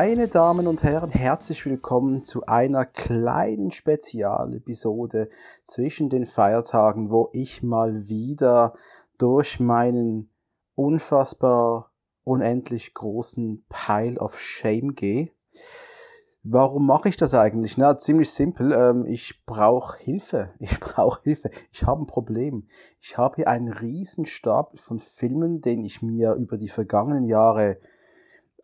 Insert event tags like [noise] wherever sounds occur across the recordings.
Meine Damen und Herren, herzlich willkommen zu einer kleinen Spezialepisode zwischen den Feiertagen, wo ich mal wieder durch meinen unfassbar unendlich großen Pile of Shame gehe. Warum mache ich das eigentlich? Na, ziemlich simpel. Ähm, ich brauche Hilfe. [laughs] Ich brauche Hilfe. Ich habe ein Problem. Ich habe hier einen riesen Stapel von Filmen, den ich mir über die vergangenen Jahre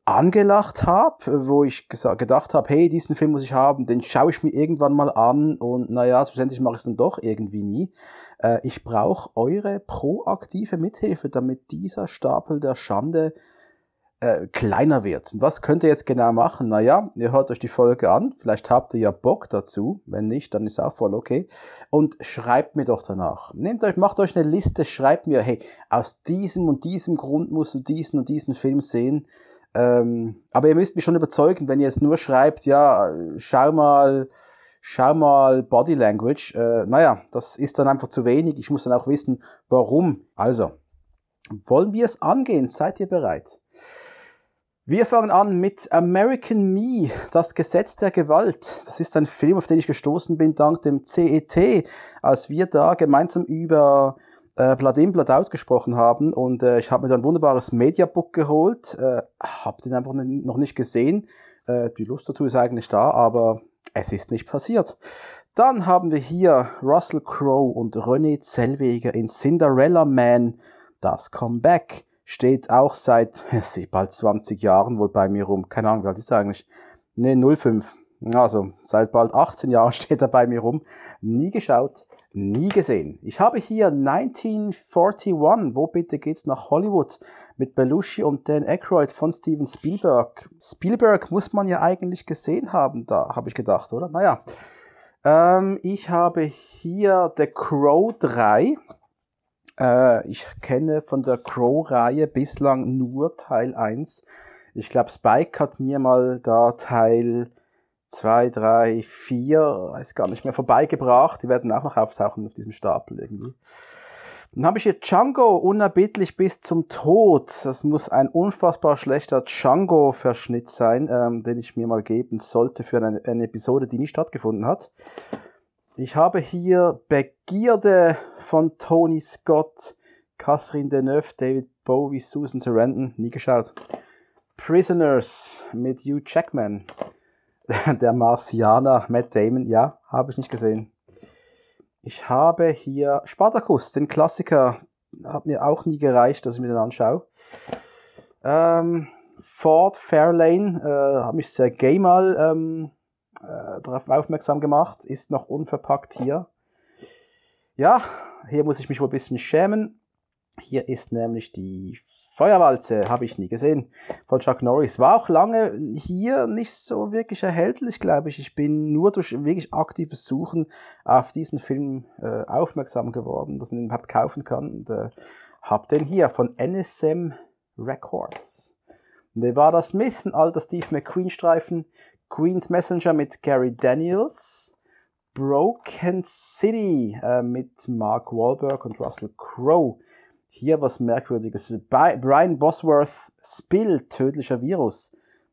angelacht habe, wo ich gedacht habe, hey, diesen Film muss ich haben, den schaue ich mir irgendwann mal an und naja, schlussendlich mache ich es dann doch irgendwie nie. Äh, ich brauche eure proaktive Mithilfe, damit dieser Stapel der Schande äh, kleiner wird. Und was könnt ihr jetzt genau machen? Naja, ihr hört euch die Folge an, vielleicht habt ihr ja Bock dazu, wenn nicht, dann ist auch voll okay. Und schreibt mir doch danach. Nehmt euch, macht euch eine Liste, schreibt mir, hey, aus diesem und diesem Grund musst du diesen und diesen Film sehen ähm, aber ihr müsst mich schon überzeugen, wenn ihr jetzt nur schreibt, ja, schau mal, schau mal Body Language. Äh, naja, das ist dann einfach zu wenig. Ich muss dann auch wissen, warum. Also, wollen wir es angehen? Seid ihr bereit? Wir fangen an mit American Me, das Gesetz der Gewalt. Das ist ein Film, auf den ich gestoßen bin dank dem CET, als wir da gemeinsam über äh, Blood In, Blood Out gesprochen haben und äh, ich habe mir da ein wunderbares Mediabook geholt, äh, habe den einfach noch nicht gesehen. Äh, die Lust dazu ist eigentlich da, aber es ist nicht passiert. Dann haben wir hier Russell Crowe und René Zellweger in Cinderella Man, das Comeback. Steht auch seit [laughs] bald 20 Jahren wohl bei mir rum. Keine Ahnung, wie alt ist er eigentlich? Ne, 05. Also, seit bald 18 Jahren [laughs] steht er bei mir rum. Nie geschaut, nie gesehen. Ich habe hier 1941. Wo bitte geht's nach Hollywood? Mit Belushi und Dan Aykroyd von Steven Spielberg. Spielberg muss man ja eigentlich gesehen haben, da habe ich gedacht, oder? Naja. Ähm, ich habe hier The Crow 3. Äh, ich kenne von der Crow-Reihe bislang nur Teil 1. Ich glaube, Spike hat mir mal da Teil zwei, drei, vier, weiß gar nicht mehr, vorbeigebracht. Die werden auch noch auftauchen auf diesem Stapel irgendwie. Dann habe ich hier Django, unerbittlich bis zum Tod. Das muss ein unfassbar schlechter Django-Verschnitt sein, ähm, den ich mir mal geben sollte für eine, eine Episode, die nie stattgefunden hat. Ich habe hier Begierde von Tony Scott, Catherine Deneuve, David Bowie, Susan Sarandon, nie geschaut. Prisoners mit Hugh Jackman. [laughs] der Marsianer Matt Damon, ja, habe ich nicht gesehen. Ich habe hier Spartacus, den Klassiker, hat mir auch nie gereicht, dass ich mir den anschaue. Ähm, Ford Fairlane, äh, hat mich sehr gay mal ähm, äh, darauf aufmerksam gemacht, ist noch unverpackt hier. Ja, hier muss ich mich wohl ein bisschen schämen. Hier ist nämlich die Feuerwalze habe ich nie gesehen von Chuck Norris. War auch lange hier nicht so wirklich erhältlich, glaube ich. Ich bin nur durch wirklich aktives Suchen auf diesen Film äh, aufmerksam geworden, dass man ihn überhaupt kaufen kann. Und äh, habe den hier von NSM Records. Nevada Smith, ein alter Steve McQueen-Streifen. Queen's Messenger mit Gary Daniels. Broken City äh, mit Mark Wahlberg und Russell Crowe. Hier was Merkwürdiges. Brian Bosworth Spill, tödlicher Virus.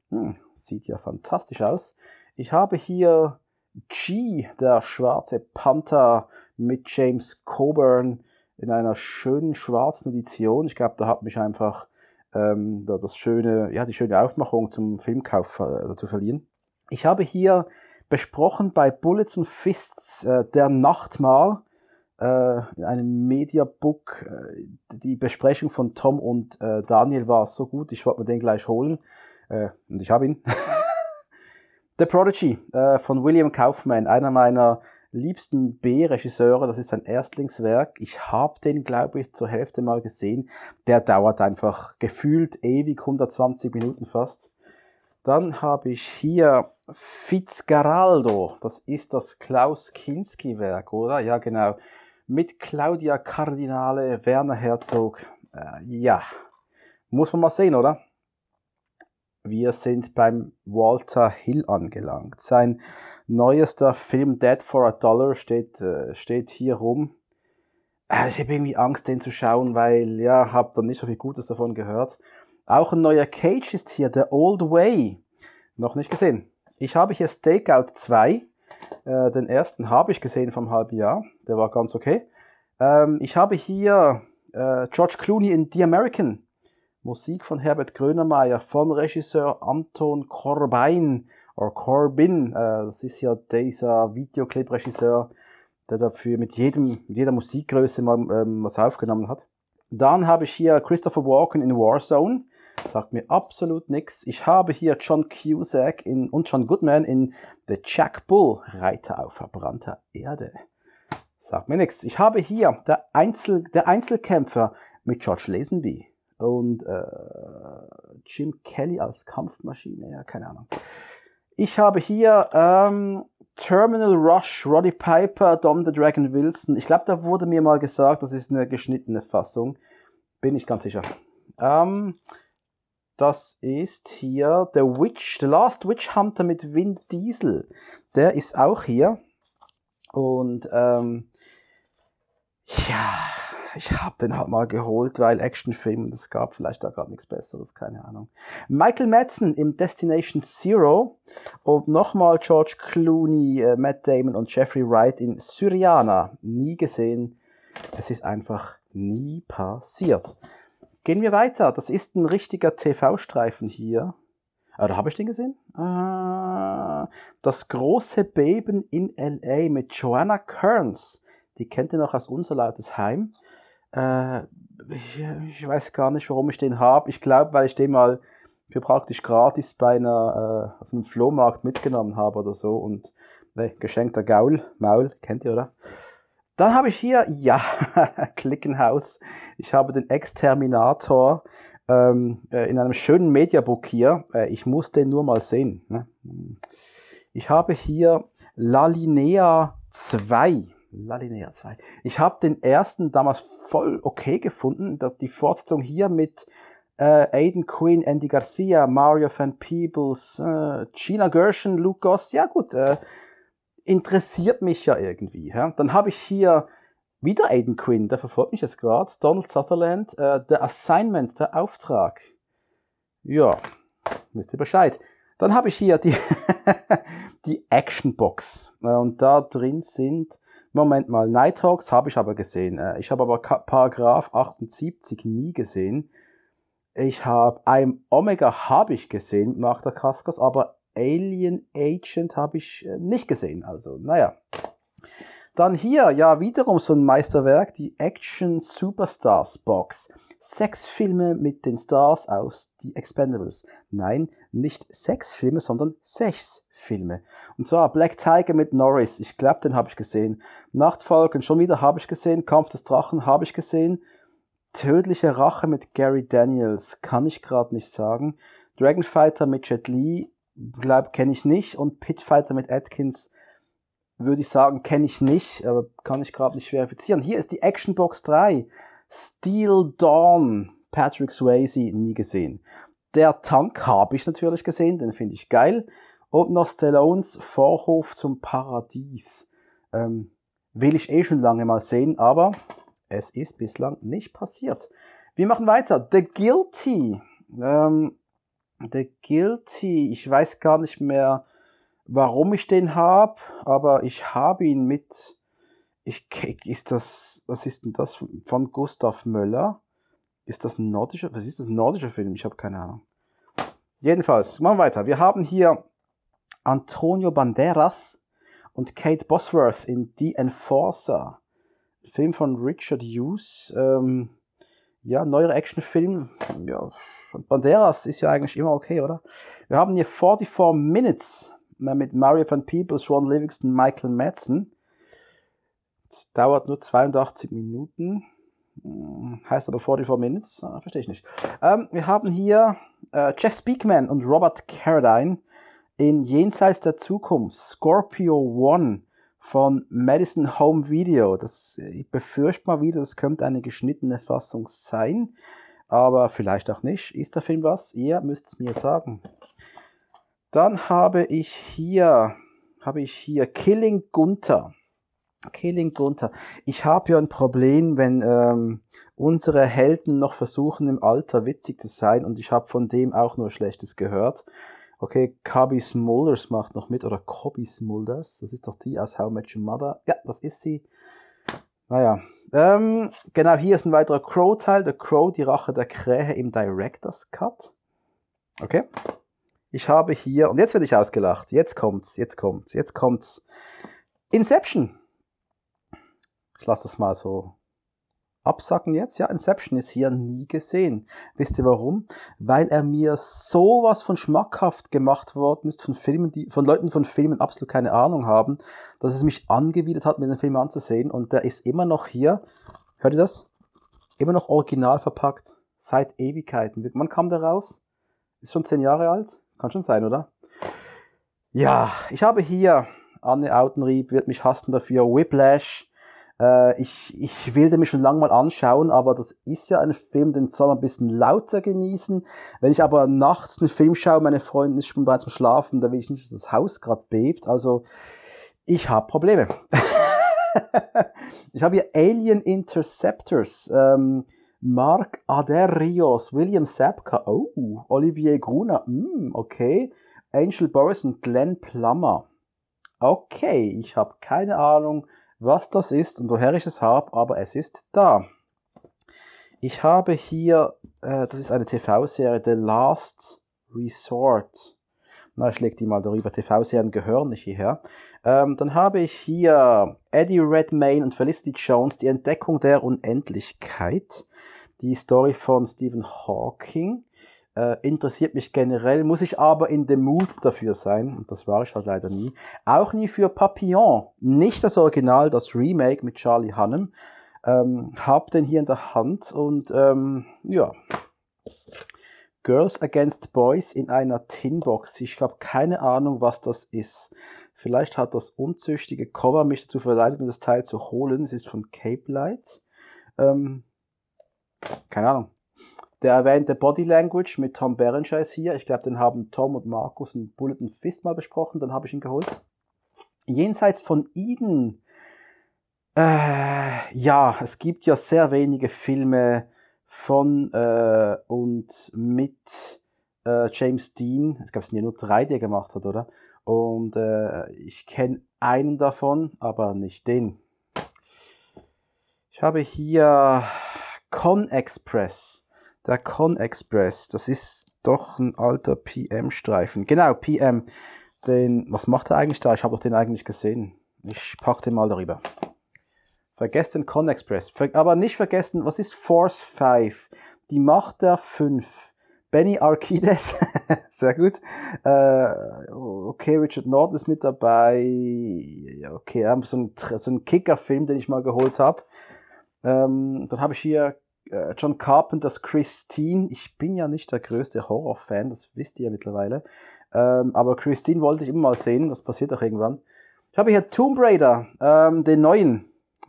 Hm, sieht ja fantastisch aus. Ich habe hier G, der schwarze Panther mit James Coburn in einer schönen schwarzen Edition. Ich glaube, da hat mich einfach ähm, da das schöne, ja, die schöne Aufmachung zum Filmkauf äh, zu verlieren. Ich habe hier besprochen bei Bullets and Fists äh, der Nachtmahl in einem Mediabook. Äh, die Besprechung von Tom und äh, Daniel war so gut, ich wollte mir den gleich holen. Äh, und ich habe ihn. [laughs] The Prodigy äh, von William Kaufman, einer meiner liebsten B-Regisseure. Das ist sein Erstlingswerk. Ich habe den, glaube ich, zur Hälfte mal gesehen. Der dauert einfach gefühlt ewig, 120 Minuten fast. Dann habe ich hier Fitzgeraldo. Das ist das Klaus Kinski-Werk, oder? Ja, genau mit Claudia Kardinale, Werner Herzog. Äh, ja, muss man mal sehen, oder? Wir sind beim Walter Hill angelangt. Sein neuester Film Dead for a Dollar steht, äh, steht hier rum. Äh, ich habe irgendwie Angst, den zu schauen, weil, ja, habe dann nicht so viel Gutes davon gehört. Auch ein neuer Cage ist hier, The Old Way. Noch nicht gesehen. Ich habe hier Stakeout 2. Äh, den ersten habe ich gesehen vom halben Jahr. Der war ganz okay. Ähm, ich habe hier äh, George Clooney in The American. Musik von Herbert Grönemeyer von Regisseur Anton Corbijn oder Corbin. Äh, das ist ja dieser Videoclip-Regisseur, der dafür mit jedem, mit jeder Musikgröße mal ähm, was aufgenommen hat. Dann habe ich hier Christopher Walken in Warzone. Sagt mir absolut nichts. Ich habe hier John Cusack in, und John Goodman in The Jack Bull, Reiter auf verbrannter Erde. Sagt mir nichts. Ich habe hier der, Einzel, der Einzelkämpfer mit George Lazenby und äh, Jim Kelly als Kampfmaschine. Ja, keine Ahnung. Ich habe hier ähm, Terminal Rush, Roddy Piper, Dom the Dragon Wilson. Ich glaube, da wurde mir mal gesagt, das ist eine geschnittene Fassung. Bin ich ganz sicher. Ähm, das ist hier The Witch, The Last Witch Hunter mit Vin Diesel. Der ist auch hier. Und ähm, ja, ich habe den halt mal geholt, weil Actionfilm, es gab vielleicht da gerade nichts Besseres, keine Ahnung. Michael Madsen im Destination Zero und nochmal George Clooney, äh, Matt Damon und Jeffrey Wright in Syriana. Nie gesehen. Es ist einfach nie passiert. Gehen wir weiter. Das ist ein richtiger TV-Streifen hier. Oder habe ich den gesehen? Ah, das große Beben in LA mit Joanna Kearns. Die kennt ihr noch aus Unser Lautes Heim. Äh, ich, ich, weiß gar nicht, warum ich den habe. Ich glaube, weil ich den mal für praktisch gratis bei einer, äh, auf einem Flohmarkt mitgenommen habe oder so. Und ne, geschenkter Gaul, Maul, kennt ihr, oder? Dann habe ich hier, ja, [laughs] Klickenhaus. Ich habe den Exterminator ähm, äh, in einem schönen Mediabook hier. Äh, ich muss den nur mal sehen. Ne? Ich habe hier Lalinea 2. Lalinea 2. Ich habe den ersten damals voll okay gefunden. Die Fortsetzung hier mit äh, Aiden Quinn, Andy Garcia, Mario Van Peebles, äh, Gina Gershon, Luke Goss. Ja gut, interessiert mich ja irgendwie. Ja? Dann habe ich hier wieder Aiden Quinn, der verfolgt mich jetzt gerade. Donald Sutherland, äh, The Assignment, der Auftrag. Ja, wisst ihr Bescheid. Dann habe ich hier die, [laughs] die Actionbox. Äh, und da drin sind Moment mal, Nighthawks habe ich aber gesehen. Äh, ich habe aber Paragraph 78 nie gesehen. Ich habe ein Omega habe ich gesehen mit Magda Kaskas, aber Alien Agent habe ich äh, nicht gesehen. Also, naja. Dann hier, ja, wiederum so ein Meisterwerk, die Action Superstars Box. Sechs Filme mit den Stars aus The Expendables. Nein, nicht sechs Filme, sondern sechs Filme. Und zwar Black Tiger mit Norris. Ich glaube, den habe ich gesehen. Nachtfalken schon wieder habe ich gesehen. Kampf des Drachen habe ich gesehen. Tödliche Rache mit Gary Daniels kann ich gerade nicht sagen. Dragonfighter mit Jet Li, glaub, kenne ich nicht. Und Pitfighter mit Atkins würde ich sagen, kenne ich nicht, aber kann ich gerade nicht verifizieren. Hier ist die Action Box 3. Steel Dawn. Patrick Swayze nie gesehen. Der Tank habe ich natürlich gesehen, den finde ich geil. Und noch Stallones Vorhof zum Paradies. Ähm, will ich eh schon lange mal sehen, aber es ist bislang nicht passiert. Wir machen weiter. The Guilty. Ähm, The Guilty. Ich weiß gar nicht mehr, warum ich den habe, aber ich habe ihn mit, ich, ist das, was ist denn das von Gustav Möller? Ist das ein nordischer, was ist das, ein nordischer Film? Ich habe keine Ahnung. Jedenfalls, machen wir weiter. Wir haben hier Antonio Banderas und Kate Bosworth in The Enforcer. Film von Richard Hughes. Ähm, ja, neuer Actionfilm. Ja, Banderas ist ja eigentlich immer okay, oder? Wir haben hier 44 Minutes mit Mario van Peebles, Sean Livingston, Michael Madsen. Das dauert nur 82 Minuten. Hm, heißt aber 44 Minutes. Ah, verstehe ich nicht. Ähm, wir haben hier äh, Jeff Speakman und Robert Carradine in Jenseits der Zukunft. Scorpio One von Madison Home Video. Das, ich befürchte mal wieder, das könnte eine geschnittene Fassung sein. Aber vielleicht auch nicht. Ist der Film was? Ihr müsst es mir sagen. Dann habe ich hier, habe ich hier Killing Gunther. Killing Gunther. Ich habe ja ein Problem, wenn ähm, unsere Helden noch versuchen, im Alter witzig zu sein und ich habe von dem auch nur Schlechtes gehört. Okay, Cubby Smulders macht noch mit, oder Cobby Smulders. Das ist doch die aus How Met Your Mother. Ja, das ist sie. Naja, ähm, genau, hier ist ein weiterer Crow-Teil. The Crow, die Rache der Krähe im Director's Cut. Okay. Ich habe hier, und jetzt werde ich ausgelacht. Jetzt kommt's, jetzt kommt's, jetzt kommt's. Inception. Ich lasse das mal so absacken jetzt. Ja, Inception ist hier nie gesehen. Wisst ihr warum? Weil er mir sowas von schmackhaft gemacht worden ist von Filmen, die, von Leuten von Filmen absolut keine Ahnung haben, dass es mich angewidert hat, mir den Film anzusehen. Und der ist immer noch hier. Hört ihr das? Immer noch original verpackt. Seit Ewigkeiten. Wann kam der raus? Ist schon zehn Jahre alt? Kann schon sein, oder? Ja, ich habe hier Anne Autenrieb, wird mich hassen dafür, Whiplash, äh, ich, ich will den mir schon lange mal anschauen, aber das ist ja ein Film, den soll man ein bisschen lauter genießen. Wenn ich aber nachts einen Film schaue, meine Freundin ist schon bereit zum Schlafen, da will ich nicht, dass das Haus gerade bebt. Also ich habe Probleme. [laughs] ich habe hier Alien Interceptors. Ähm, Mark Aderios, William Sapka, oh, Olivier Gruner, mm, okay, Angel Boris und Glenn Plummer. Okay, ich habe keine Ahnung, was das ist und woher ich es habe, aber es ist da. Ich habe hier, äh, das ist eine TV-Serie, The Last Resort. Na, ich leg die mal darüber. TV-Serien gehören nicht hierher. Ähm, dann habe ich hier Eddie Redmayne und Felicity Jones, die Entdeckung der Unendlichkeit. Die Story von Stephen Hawking. Äh, interessiert mich generell, muss ich aber in dem Mood dafür sein. Und das war ich halt leider nie. Auch nie für Papillon. Nicht das Original, das Remake mit Charlie Hunnam. Ähm, hab den hier in der Hand und ähm, ja. Girls Against Boys in einer Tinbox. Ich habe keine Ahnung, was das ist. Vielleicht hat das unzüchtige Cover mich dazu verleitet, mir das Teil zu holen. Es ist von Cape Light. Ähm, keine Ahnung. Der erwähnte Body Language mit Tom ist hier. Ich glaube, den haben Tom und Markus in Bullet and Fist mal besprochen. Dann habe ich ihn geholt. Jenseits von Eden. Äh, ja, es gibt ja sehr wenige Filme von äh, und mit äh, James Dean. Es gab es nur drei, die er gemacht hat, oder? Und äh, ich kenne einen davon, aber nicht den. Ich habe hier Con Express. Der Con Express, das ist doch ein alter PM-Streifen. Genau, PM. Den, was macht er eigentlich da? Ich habe doch den eigentlich gesehen. Ich pack den mal darüber. Vergesst den Con Express. aber nicht vergessen, was ist Force 5? Die Macht der 5. Benny Arkides, [laughs] sehr gut. Äh, okay, Richard Norton ist mit dabei. Okay, so ein, so ein Kicker-Film, den ich mal geholt habe. Ähm, dann habe ich hier äh, John Carpenters Christine. Ich bin ja nicht der größte Horror-Fan, das wisst ihr ja mittlerweile. Ähm, aber Christine wollte ich immer mal sehen, das passiert auch irgendwann. Ich habe hier Tomb Raider, ähm, den neuen,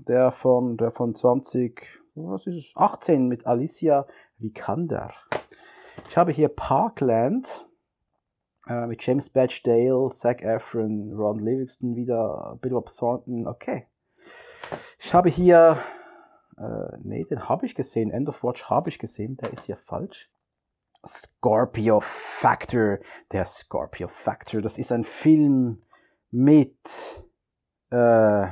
der von, der von 20, was ist es, 18 mit Alicia Vikander. Ich habe hier Parkland äh, mit James Badge Dale, Zac Efron, Ron Livingston wieder, Bill Bob Thornton, okay. Ich habe hier äh, nee, den habe ich gesehen. End of Watch habe ich gesehen. Der ist ja falsch. Scorpio Factor. Der Scorpio Factor. Das ist ein Film mit äh,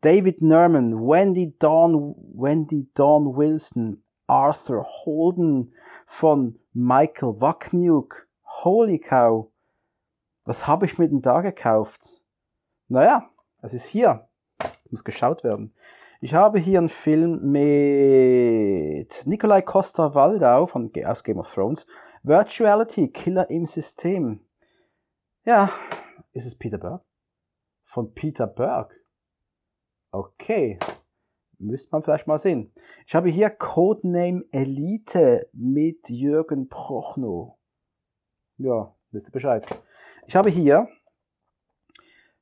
David Nerman, Wendy Dawn, Wendy Dawn Wilson, Arthur Holden von Michael Wachniuk. Holy cow. Was habe ich mir denn da gekauft? Naja, es ist hier. Muss geschaut werden. Ich habe hier einen Film mit Nikolai Costa-Waldau von, aus Game of Thrones. Virtuality, Killer im System. Ja, ist es Peter Berg? Von Peter Berg. Okay. Müsste man vielleicht mal sehen. Ich habe hier Codename Elite mit Jürgen Prochnow. Ja, wisst ihr Bescheid. Ich habe hier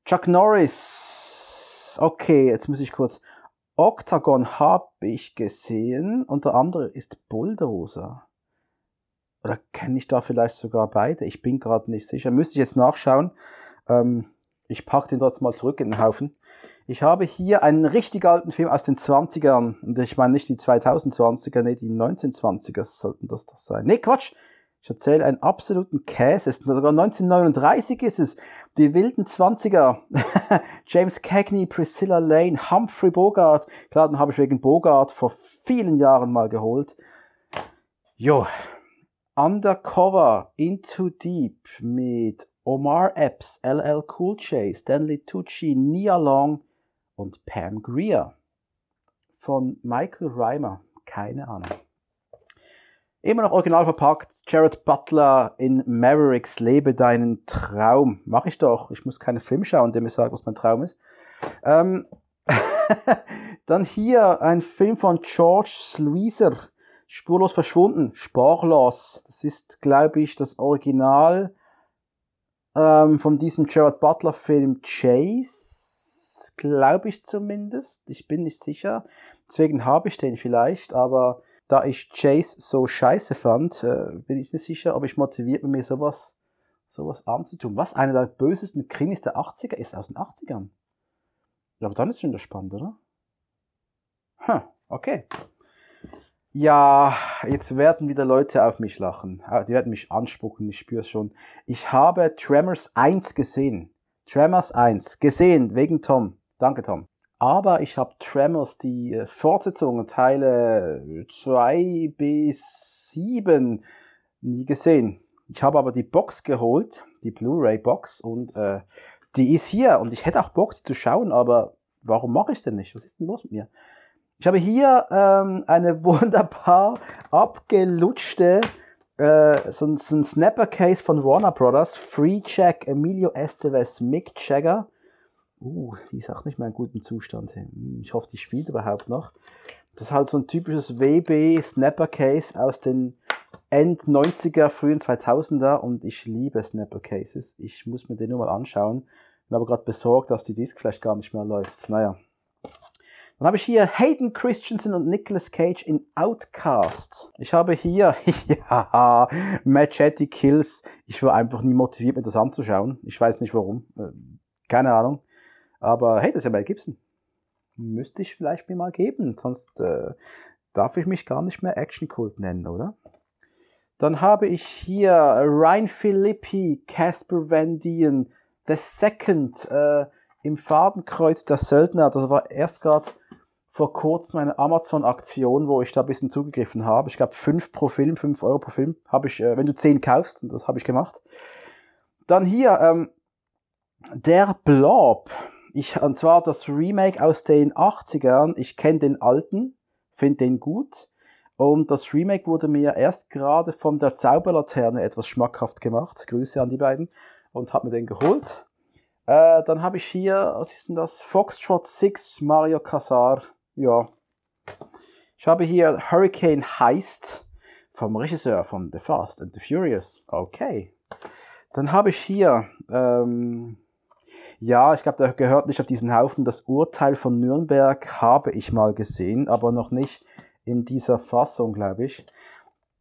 Chuck Norris. Okay, jetzt muss ich kurz. Octagon habe ich gesehen und der andere ist Bulldozer. Oder kenne ich da vielleicht sogar beide? Ich bin gerade nicht sicher. Müsste ich jetzt nachschauen. Ähm, ich packe den trotzdem mal zurück in den Haufen. Ich habe hier einen richtig alten Film aus den 20ern. Und ich meine nicht die 2020er, nee, die 1920er sollten das doch sein. Nee, Quatsch. Ich erzähle einen absoluten Käse. Sogar 1939 ist es. Die wilden 20er. [laughs] James Cagney, Priscilla Lane, Humphrey Bogart. Klar, den habe ich wegen Bogart vor vielen Jahren mal geholt. Jo. Undercover, Into Deep mit Omar Epps, LL Cool J, Stanley Tucci, Nia Long und Pam Greer. Von Michael Reimer. Keine Ahnung. Immer noch original verpackt. Jared Butler in Mavericks, lebe deinen Traum. Mach ich doch. Ich muss keine Film schauen, der mir sagt, was mein Traum ist. Ähm, [laughs] dann hier ein Film von George Sluiser. Spurlos verschwunden. Sporlos. Das ist, glaube ich, das Original ähm, von diesem Jared Butler Film Chase. Glaube ich zumindest. Ich bin nicht sicher. Deswegen habe ich den vielleicht, aber da ich Chase so scheiße fand, äh, bin ich nicht sicher, ob ich motiviert bin, mir sowas, sowas anzutun. Was einer der bösesten Krimis der 80er ist, aus den 80ern. Ja, aber dann ist schon das spannend, oder? Hm, okay. Ja, jetzt werden wieder Leute auf mich lachen. Ah, die werden mich anspucken, ich spüre es schon. Ich habe Tremors 1 gesehen. Tremors 1. Gesehen, wegen Tom. Danke, Tom. Aber ich habe Tremors, die äh, Fortsetzung, Teile 2 bis 7 nie gesehen. Ich habe aber die Box geholt, die Blu-ray-Box, und äh, die ist hier. Und ich hätte auch Bock, die zu schauen, aber warum mache ich denn nicht? Was ist denn los mit mir? Ich habe hier ähm, eine [laughs] wunderbar abgelutschte äh, so, so ein Snapper-Case von Warner Brothers. Free Check Emilio Estevez, Mick Jagger. Uh, die ist auch nicht mehr in gutem Zustand. Hm, ich hoffe, die spielt überhaupt noch. Das ist halt so ein typisches WB Snapper Case aus den End 90er, frühen 2000er und ich liebe Snapper Cases. Ich muss mir den nur mal anschauen. Bin aber gerade besorgt, dass die Disk vielleicht gar nicht mehr läuft. Naja. Dann habe ich hier Hayden Christensen und Nicolas Cage in Outcast. Ich habe hier, [laughs] ja, Machete Kills. Ich war einfach nie motiviert, mir das anzuschauen. Ich weiß nicht warum. Äh, keine Ahnung. Aber hey, das ist ja Mel Gibson. Müsste ich vielleicht mir mal geben, sonst äh, darf ich mich gar nicht mehr Action-Kult nennen, oder? Dann habe ich hier Ryan Philippi, Casper Van Dien, The Second, äh, im Fadenkreuz der Söldner. Das war erst gerade vor kurzem eine Amazon-Aktion, wo ich da ein bisschen zugegriffen habe. Ich glaube, 5 pro Film, 5 Euro pro Film, habe ich, äh, wenn du 10 kaufst, und das habe ich gemacht. Dann hier, ähm, der Blob ich, und zwar das Remake aus den 80ern. Ich kenne den alten, finde den gut. Und das Remake wurde mir erst gerade von der Zauberlaterne etwas schmackhaft gemacht. Grüße an die beiden. Und habe mir den geholt. Äh, dann habe ich hier, was ist denn das? Foxtrot 6 Mario Casar. Ja. Ich habe hier Hurricane Heist vom Regisseur von The Fast and the Furious. Okay. Dann habe ich hier ähm, ja, ich glaube, der gehört nicht auf diesen Haufen. Das Urteil von Nürnberg habe ich mal gesehen, aber noch nicht in dieser Fassung, glaube ich.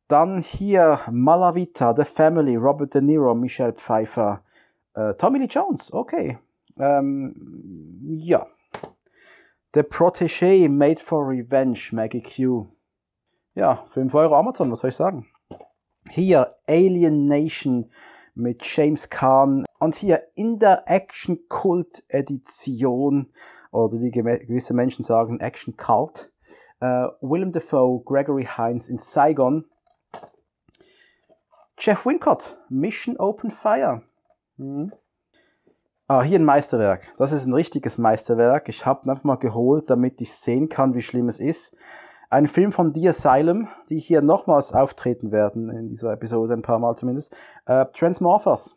Dann hier Malavita, The Family, Robert De Niro, Michelle Pfeiffer, äh, Tommy Lee Jones, okay. Ähm, ja. The Protégé, Made for Revenge, Maggie Q. Ja, 5 Euro Amazon, was soll ich sagen? Hier Alien Nation, mit James Caan und hier in der Action Cult Edition oder wie gewisse Menschen sagen Action Cult äh, Willem Dafoe, Gregory Hines in Saigon, Jeff Wincott, Mission Open Fire. Hm. Ah, hier ein Meisterwerk. Das ist ein richtiges Meisterwerk. Ich habe einfach mal geholt, damit ich sehen kann, wie schlimm es ist. Ein Film von The Asylum, die hier nochmals auftreten werden in dieser Episode, ein paar Mal zumindest. Äh, Transmorphers.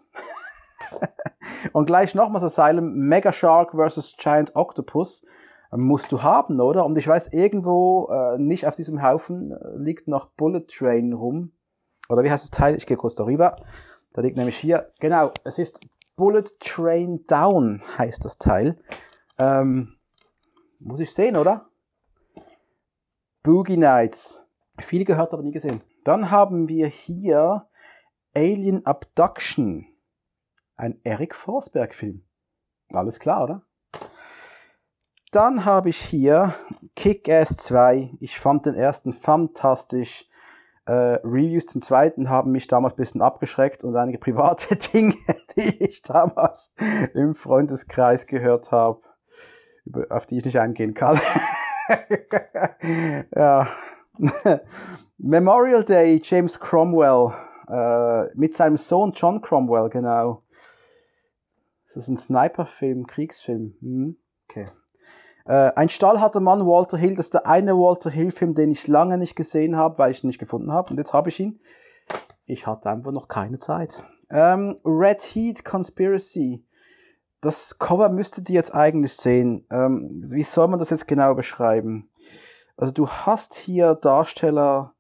[laughs] Und gleich nochmals Asylum, Mega Shark vs. Giant Octopus. Musst du haben, oder? Und ich weiß, irgendwo äh, nicht auf diesem Haufen äh, liegt noch Bullet Train rum. Oder wie heißt das Teil? Ich gehe kurz darüber. Da liegt nämlich hier, genau, es ist Bullet Train Down heißt das Teil. Ähm, muss ich sehen, oder? Boogie Nights. Viel gehört, aber nie gesehen. Dann haben wir hier Alien Abduction. Ein Eric Forsberg-Film. Alles klar, oder? Dann habe ich hier Kick-Ass 2. Ich fand den ersten fantastisch. Äh, Reviews zum zweiten haben mich damals ein bisschen abgeschreckt und einige [laughs] private Dinge, die ich damals im Freundeskreis gehört habe, auf die ich nicht eingehen kann. [laughs] ja. [laughs] Memorial Day, James Cromwell, äh, mit seinem Sohn John Cromwell, genau. Das ist ein Sniper-Film, Kriegsfilm. Hm? Okay. Äh, ein stahlharter Mann, Walter Hill, das ist der eine Walter Hill-Film, den ich lange nicht gesehen habe, weil ich ihn nicht gefunden habe. Und jetzt habe ich ihn. Ich hatte einfach noch keine Zeit. Ähm, Red Heat Conspiracy. Das Cover müsstet ihr jetzt eigentlich sehen. Ähm, wie soll man das jetzt genau beschreiben? Also du hast hier Darsteller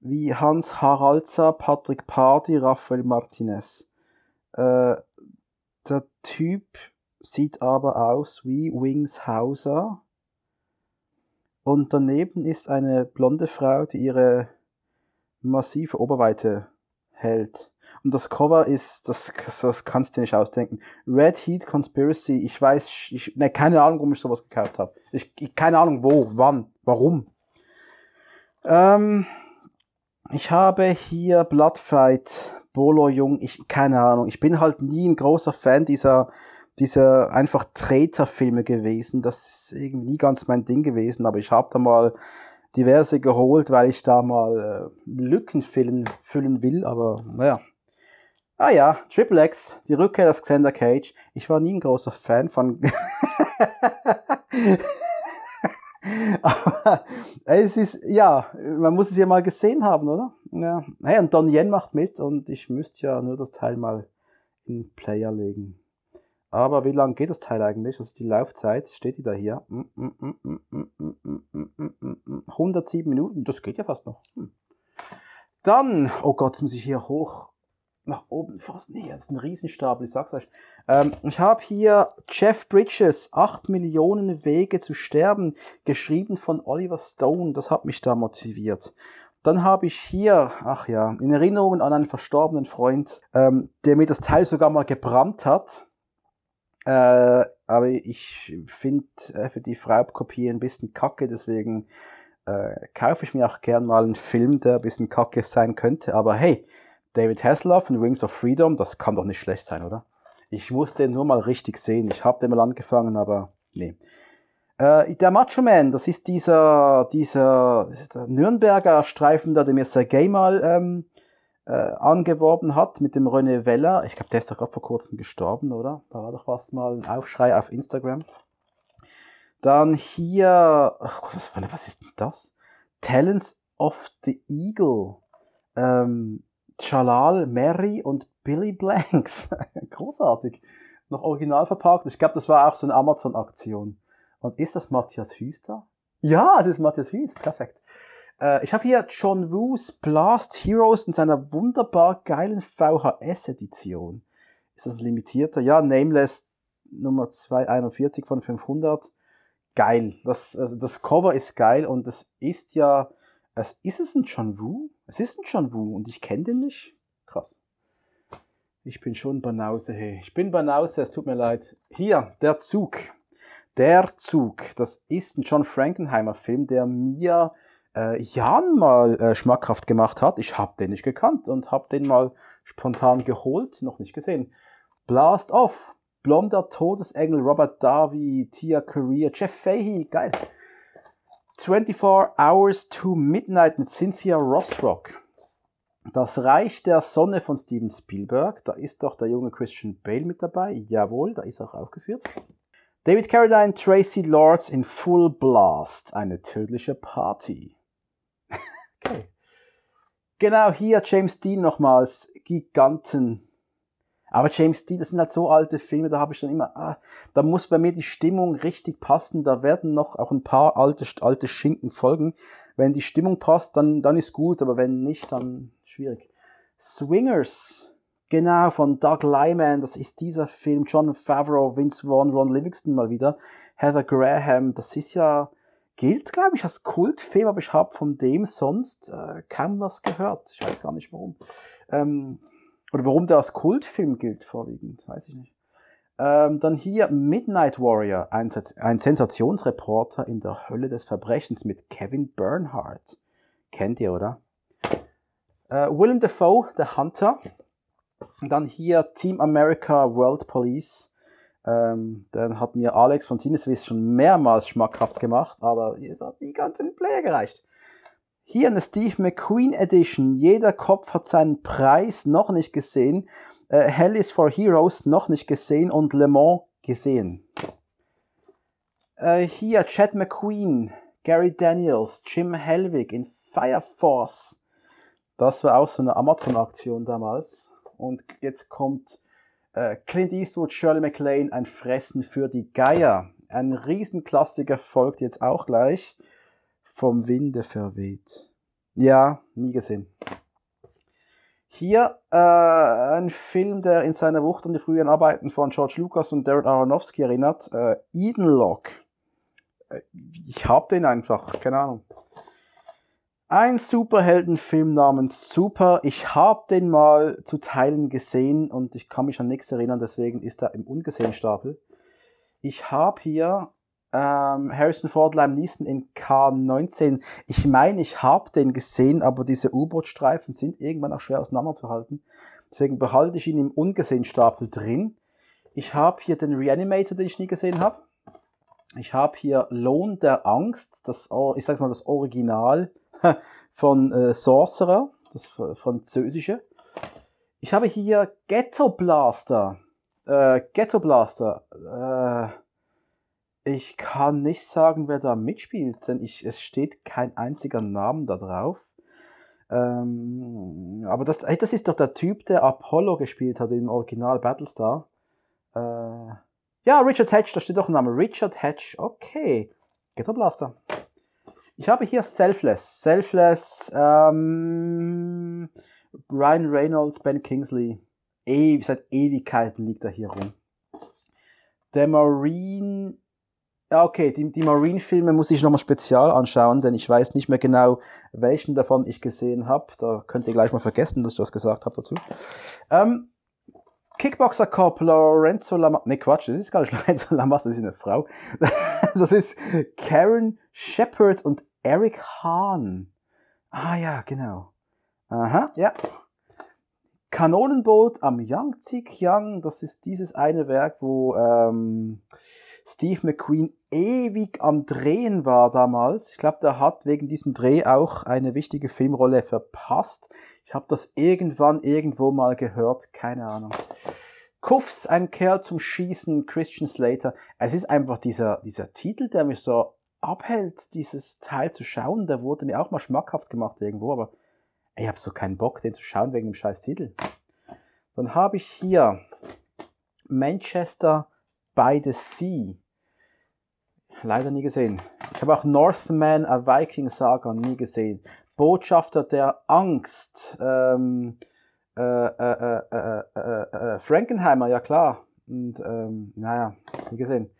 wie Hans Haralza, Patrick Pardy, Raphael Martinez. Äh, Typ sieht aber aus wie Wings Hauser. Und daneben ist eine blonde Frau, die ihre massive Oberweite hält. Und das Cover ist, das, das kannst du dir nicht ausdenken. Red Heat Conspiracy, ich weiß, ich, ne, keine Ahnung, warum ich sowas gekauft habe. Ich, ich, keine Ahnung wo, wann, warum. Ähm, ich habe hier Bloodfight, Bolo Jung, ich, keine Ahnung. Ich bin halt nie ein großer Fan dieser diese einfach Traitor-Filme gewesen. Das ist irgendwie nie ganz mein Ding gewesen, aber ich habe da mal diverse geholt, weil ich da mal äh, Lücken füllen, füllen will, aber naja. Ah ja, Triple X, die Rückkehr des Xander Cage. Ich war nie ein großer Fan von... [laughs] [laughs] [laughs] aber es ist, ja, man muss es ja mal gesehen haben, oder? Ja. Hey, und Don Yen macht mit und ich müsste ja nur das Teil mal in Player legen. Aber wie lang geht das Teil eigentlich? Was ist die Laufzeit? Steht die da hier? 107 Minuten, das geht ja fast noch. Dann, oh Gott, jetzt muss ich hier hoch nach oben fassen. Das ist ein Riesenstapel, ich sag's euch. Ähm, ich habe hier Jeff Bridges, 8 Millionen Wege zu sterben, geschrieben von Oliver Stone. Das hat mich da motiviert. Dann habe ich hier, ach ja, in Erinnerungen an einen verstorbenen Freund, ähm, der mir das Teil sogar mal gebrannt hat. Äh, aber ich finde äh, für die Freibkopie ein bisschen kacke, deswegen äh, kaufe ich mir auch gern mal einen Film, der ein bisschen kacke sein könnte. Aber hey, David Hasselhoff und Wings of Freedom, das kann doch nicht schlecht sein, oder? Ich muss den nur mal richtig sehen. Ich habe den mal angefangen, aber nee. Äh, der Macho Man, das ist dieser, dieser, Nürnberger Streifen der mir Sergei mal ähm, äh, angeworben hat mit dem René Weller. Ich glaube, der ist doch gerade vor kurzem gestorben, oder? Da war doch was mal ein Aufschrei auf Instagram. Dann hier, ach, was, was ist denn das? Talents of the Eagle. Ähm, Jalal Mary und Billy Blanks. [laughs] Großartig. Noch original verpackt. Ich glaube, das war auch so eine Amazon-Aktion. Und ist das Matthias Hüster? Ja, es ist Matthias Hüst. Perfekt. Äh, ich habe hier John Woos Blast Heroes in seiner wunderbar geilen VHS-Edition. Ist das ein limitierter? Ja, Nameless Nummer 241 von 500. Geil. Das, also das Cover ist geil und es ist ja, es ist es ein John Woo? Es ist ein John Woo und ich kenne den nicht. Krass. Ich bin schon Banause, hey. Ich bin Banause, es tut mir leid. Hier, der Zug. Der Zug. Das ist ein John Frankenheimer Film, der mir äh, Jan mal äh, schmackhaft gemacht hat. Ich habe den nicht gekannt und habe den mal spontan geholt, noch nicht gesehen. Blast Off, Blonder Todesengel, Robert Darby, Tia Career, Jeff Fahey, geil. 24 Hours to Midnight mit Cynthia Rossrock. Das Reich der Sonne von Steven Spielberg. Da ist doch der junge Christian Bale mit dabei. Jawohl, da ist auch aufgeführt. David Carradine, Tracy Lords in Full Blast. Eine tödliche Party. [laughs] Okay. Genau, hier James Dean nochmals. Giganten. Aber James Dean, das sind halt so alte Filme, da habe ich dann immer, ah, da muss bei mir die Stimmung richtig passen. Da werden noch auch ein paar alte, alte Schinken folgen. Wenn die Stimmung passt, dann, dann ist gut, aber wenn nicht, dann schwierig. Swingers. Genau, von Doug Lyman, das ist dieser Film. John Favreau, Vince Vaughn, Ron Livingston mal wieder. Heather Graham, das ist ja, gilt, glaube ich, als Kultfilm, aber ich habe von dem sonst äh, kaum was gehört. Ich weiß gar nicht warum. Ähm, oder warum der als Kultfilm gilt vorwiegend, weiß ich nicht. Ähm, dann hier Midnight Warrior, ein, ein Sensationsreporter in der Hölle des Verbrechens mit Kevin Bernhardt. Kennt ihr, oder? Äh, Willem Dafoe, The Hunter. Und dann hier Team America World Police. Ähm, den hat mir Alex von Sinneswiss schon mehrmals schmackhaft gemacht, aber es hat nie ganz in den Player gereicht. Hier eine Steve McQueen Edition. Jeder Kopf hat seinen Preis noch nicht gesehen. Äh, Hell is for Heroes noch nicht gesehen und Le Mans gesehen. Äh, hier Chad McQueen, Gary Daniels, Jim Helwig in Fire Force. Das war auch so eine Amazon-Aktion damals. Und jetzt kommt äh, Clint Eastwood, Shirley MacLaine, ein Fressen für die Geier. Ein Riesenklassiker folgt jetzt auch gleich. Vom Winde verweht. Ja, nie gesehen. Hier äh, ein Film, der in seiner Wucht an die frühen Arbeiten von George Lucas und Darren Aronofsky erinnert. Äh, Eden Lock. Äh, ich hab den einfach, keine Ahnung. Ein Superheldenfilm namens Super. Ich hab den mal zu Teilen gesehen und ich kann mich an nichts erinnern, deswegen ist er im ungesehen Stapel. Ich hab hier ähm, Harrison Ford, Liam Neeson in K19. Ich meine, ich habe den gesehen, aber diese U-Boot-Streifen sind irgendwann auch schwer auseinanderzuhalten. Deswegen behalte ich ihn im ungesehen Stapel drin. Ich habe hier den Reanimator, den ich nie gesehen habe. Ich habe hier Lohn der Angst, das, ich sag's mal, das Original [laughs] von äh, Sorcerer, das französische. Ich habe hier Ghetto Blaster. Äh, Ghetto Blaster. Äh, ich kann nicht sagen, wer da mitspielt, denn ich, es steht kein einziger Name da drauf. Ähm, aber das, hey, das ist doch der Typ, der Apollo gespielt hat im Original Battlestar. Äh, ja, Richard Hatch, da steht doch ein Name. Richard Hatch, okay. Ghetto Blaster. Ich habe hier Selfless. Selfless, ähm, Ryan Reynolds, Ben Kingsley. E seit Ewigkeiten liegt er hier rum. Der Marine ja, okay, die, die Marine-Filme muss ich nochmal spezial anschauen, denn ich weiß nicht mehr genau, welchen davon ich gesehen habe. Da könnt ihr gleich mal vergessen, dass ich das gesagt habe dazu. Ähm, Kickboxer Cop Lorenzo Lamas. Ne, Quatsch, das ist gar nicht [laughs] Lorenzo Lamas, das ist eine Frau. [laughs] das ist Karen Shepard und Eric Hahn. Ah ja, genau. Aha, ja. Kanonenboot am Yangtze Kiang, das ist dieses eine Werk, wo ähm, Steve McQueen ewig am Drehen war damals. Ich glaube, der hat wegen diesem Dreh auch eine wichtige Filmrolle verpasst. Ich habe das irgendwann irgendwo mal gehört, keine Ahnung. Kuffs, ein Kerl zum Schießen, Christian Slater. Es ist einfach dieser, dieser Titel, der mich so abhält, dieses Teil zu schauen. Der wurde mir auch mal schmackhaft gemacht irgendwo, aber ich habe so keinen Bock, den zu schauen wegen dem scheiß Titel. Dann habe ich hier Manchester by the Sea. Leider nie gesehen. Ich habe auch Northman, a Viking Saga, nie gesehen. Botschafter der Angst. Ähm, äh, äh, äh, Frankenheimer, ja klar. Und ähm, naja, nie gesehen.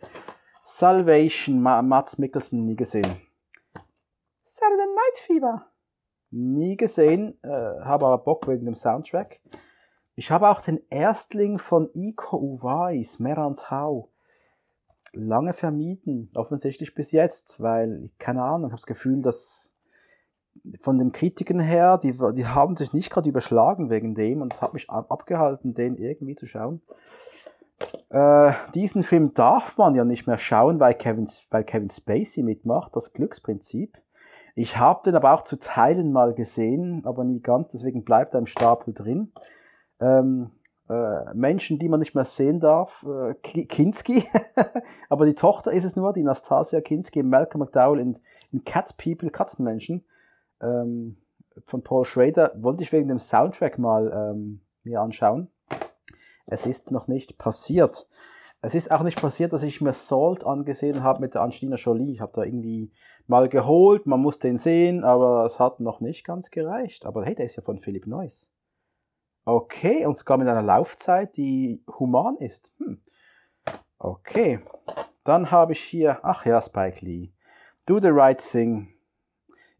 Salvation, Mats Mikkelsen, nie gesehen. Saturday Night Fever. Nie gesehen, habe aber Bock wegen dem Soundtrack. Ich habe auch den Erstling von Iko Uwais, Merantau, lange vermieden, offensichtlich bis jetzt, weil, keine Ahnung, ich habe das Gefühl, dass von den Kritiken her, die, die haben sich nicht gerade überschlagen wegen dem und es hat mich abgehalten, den irgendwie zu schauen. Äh, diesen Film darf man ja nicht mehr schauen, weil Kevin, weil Kevin Spacey mitmacht, das Glücksprinzip. Ich habe den aber auch zu Teilen mal gesehen, aber nie ganz, deswegen bleibt er im Stapel drin ähm, äh, Menschen, die man nicht mehr sehen darf. Äh, Kinski, [laughs] aber die Tochter ist es nur, die Nastasia Kinski, Malcolm McDowell in, in Cat People, Katzenmenschen. Ähm, von Paul Schrader wollte ich wegen dem Soundtrack mal ähm, mir anschauen. Es ist noch nicht passiert. Es ist auch nicht passiert, dass ich mir Salt angesehen habe mit der Angelina Jolie. Ich habe da irgendwie mal geholt, man muss den sehen, aber es hat noch nicht ganz gereicht. Aber hey, der ist ja von Philip Noyce. Okay, und sogar mit einer Laufzeit, die human ist. Hm. Okay, dann habe ich hier, ach ja, Spike Lee. Do the right thing.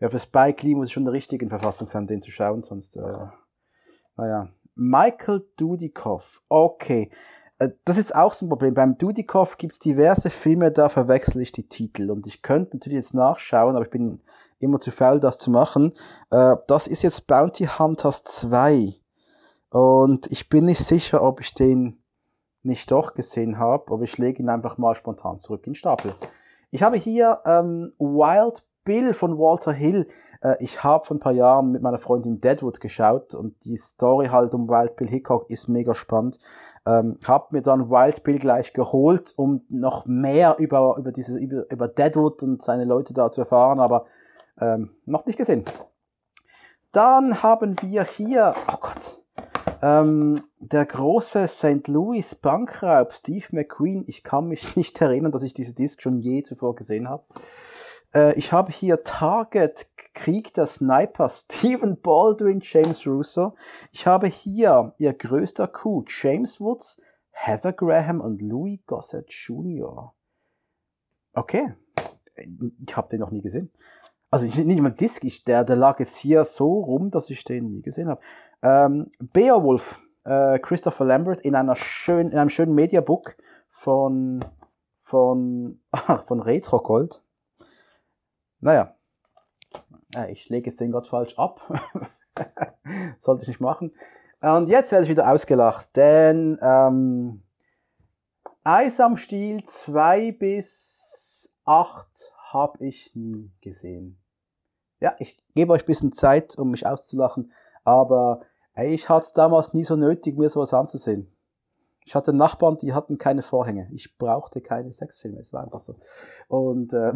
Ja, für Spike Lee muss ich schon in der richtigen Verfassung sein, den zu schauen, sonst, äh, naja. Michael Dudikoff. Okay. äh, das ist auch so ein Problem. Beim Dudikoff gibt's diverse Filme, da verwechsel ich die Titel. Und ich könnte natürlich jetzt nachschauen, aber ich bin immer zu faul, das zu machen. Äh, das ist jetzt Bounty Hunters 2. Und ich bin nicht sicher, ob ich den nicht doch gesehen habe, aber ich lege ihn einfach mal spontan zurück in den Stapel. Ich habe hier ähm, Wild Bill von Walter Hill. Äh, ich habe vor ein paar Jahren mit meiner Freundin Deadwood geschaut und die Story halt um Wild Bill Hickok ist mega spannend. Ähm, hab mir dann Wild Bill gleich geholt, um noch mehr über, über, diese, über, über Deadwood und seine Leute da zu erfahren, aber ähm, noch nicht gesehen. Dann haben wir hier, oh Gott, ähm, der große St. Louis Bankraub, Steve McQueen. Ich kann mich [laughs] nicht erinnern, dass ich diese Disc schon je zuvor gesehen habe. Äh, ich habe hier Target, Krieg der Sniper, [laughs] Stephen Baldwin, James Russo. Ich habe hier ihr größter Coup, James Woods, Heather Graham und Louis Gossett Jr. Okay, ich habe den noch nie gesehen. Also ich, nicht mal Disc, ich, der, der lag jetzt hier so rum, dass ich den nie gesehen habe. Ähm, Beowulf, äh, Christopher Lambert in einer schönen, in einem schönen Mediabook von von [laughs] von Retro Gold. Naja, ja, ich lege jetzt den gerade falsch ab. [laughs] Sollte ich nicht machen. Und jetzt werde ich wieder ausgelacht, denn ähm, Eis am Stiel 2 bis 8 habe ich nie gesehen. Ja, ich gebe euch ein bisschen Zeit, um mich auszulachen, aber ey, ich hatte es damals nie so nötig, mir sowas anzusehen. Ich hatte Nachbarn, die hatten keine Vorhänge. Ich brauchte keine Sexfilme, es war einfach so. Und äh,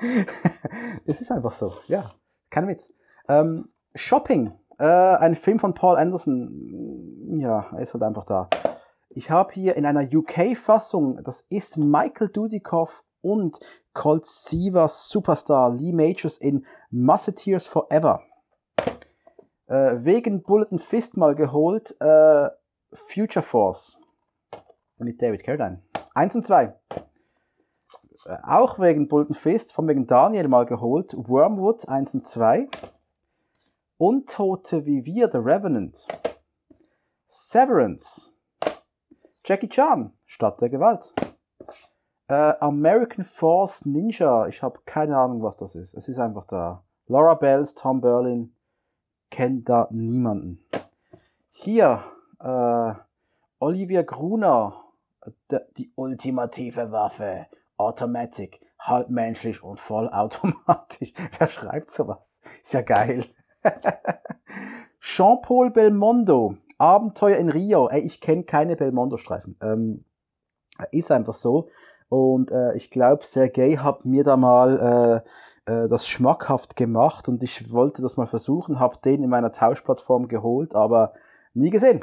[laughs] es ist einfach so, ja, kein Witz. Ähm, Shopping, äh, ein Film von Paul Anderson, ja, er ist halt einfach da. Ich habe hier in einer UK-Fassung, das ist Michael Dudikoff und Colt Sievers Superstar Lee Majors in Musketeers Forever. Äh, wegen Bulletin Fist mal geholt, äh, Future Force mit David Carradine. Eins und zwei. Äh, auch wegen Bulletin Fist, von wegen Daniel mal geholt, Wormwood 1 und 2. Untote wie wir, The Revenant. Severance. Jackie Chan, Stadt der Gewalt. Äh, American Force Ninja. Ich habe keine Ahnung, was das ist. Es ist einfach da. Laura Bells, Tom Berlin. Kennt da niemanden. Hier, äh, Olivia Gruner. Die ultimative Waffe. Automatic. Halbmenschlich und vollautomatisch. [laughs] Wer schreibt sowas? Ist ja geil. [laughs] Jean-Paul Belmondo. Abenteuer in Rio. Ey, ich kenne keine Belmondo-Streifen. Ähm, ist einfach so. Und äh, ich glaube, Sergei hat mir da mal äh, äh, das schmackhaft gemacht und ich wollte das mal versuchen, habe den in meiner Tauschplattform geholt, aber nie gesehen.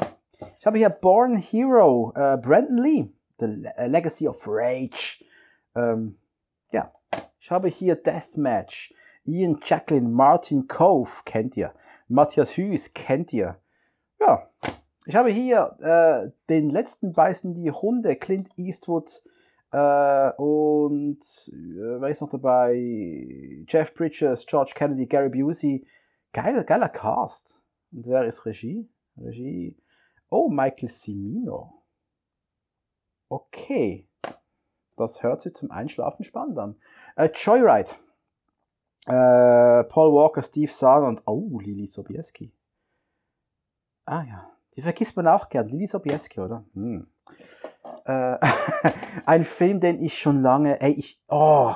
Ich habe hier Born Hero, äh, Brandon Lee, The Legacy of Rage. Ähm, ja, ich habe hier Deathmatch, Ian Jacqueline, Martin Cove, kennt ihr. Matthias Hüß, kennt ihr. Ja, ich habe hier äh, den letzten beißen die Hunde, Clint Eastwood, äh, und äh, wer ist noch dabei? Jeff Bridges, George Kennedy, Gary Busey. Geiler, geiler Cast. Und wer ist Regie? Regie. Oh, Michael Cimino. Okay. Das hört sich zum Einschlafen spannend an. Äh, Joyride. Äh, Paul Walker, Steve Zahn und oh, Lili Sobieski. Ah ja, die vergisst man auch gern. Lili Sobieski, oder? Hm äh, [laughs] ein Film, den ich schon lange, ey, ich, oh,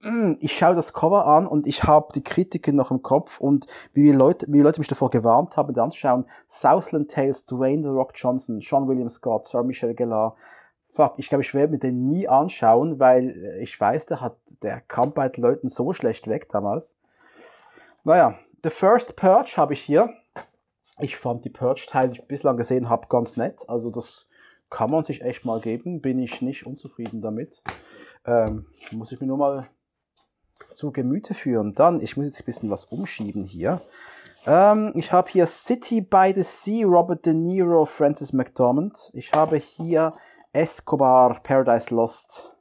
mm, ich schaue das Cover an und ich habe die Kritiken noch im Kopf und wie Leute, wie Leute mich davor gewarnt haben, das anzuschauen. Southland Tales, Dwayne The Rock Johnson, Sean William Scott, Sarah Michelle Gellar. Fuck, ich glaube, ich werde mir den nie anschauen, weil ich weiß, der hat, der kam bei den Leuten so schlecht weg damals. Naja, The First Purge habe ich hier. Ich fand die Purge-Teile, die ich bislang gesehen habe, ganz nett. Also das kann man sich echt mal geben, bin ich nicht unzufrieden damit. Ähm, muss ich mir nur mal zu Gemüte führen. Dann, ich muss jetzt ein bisschen was umschieben hier. Ähm, ich habe hier City by the Sea, Robert De Niro, Francis McDormand. Ich habe hier Escobar, Paradise Lost.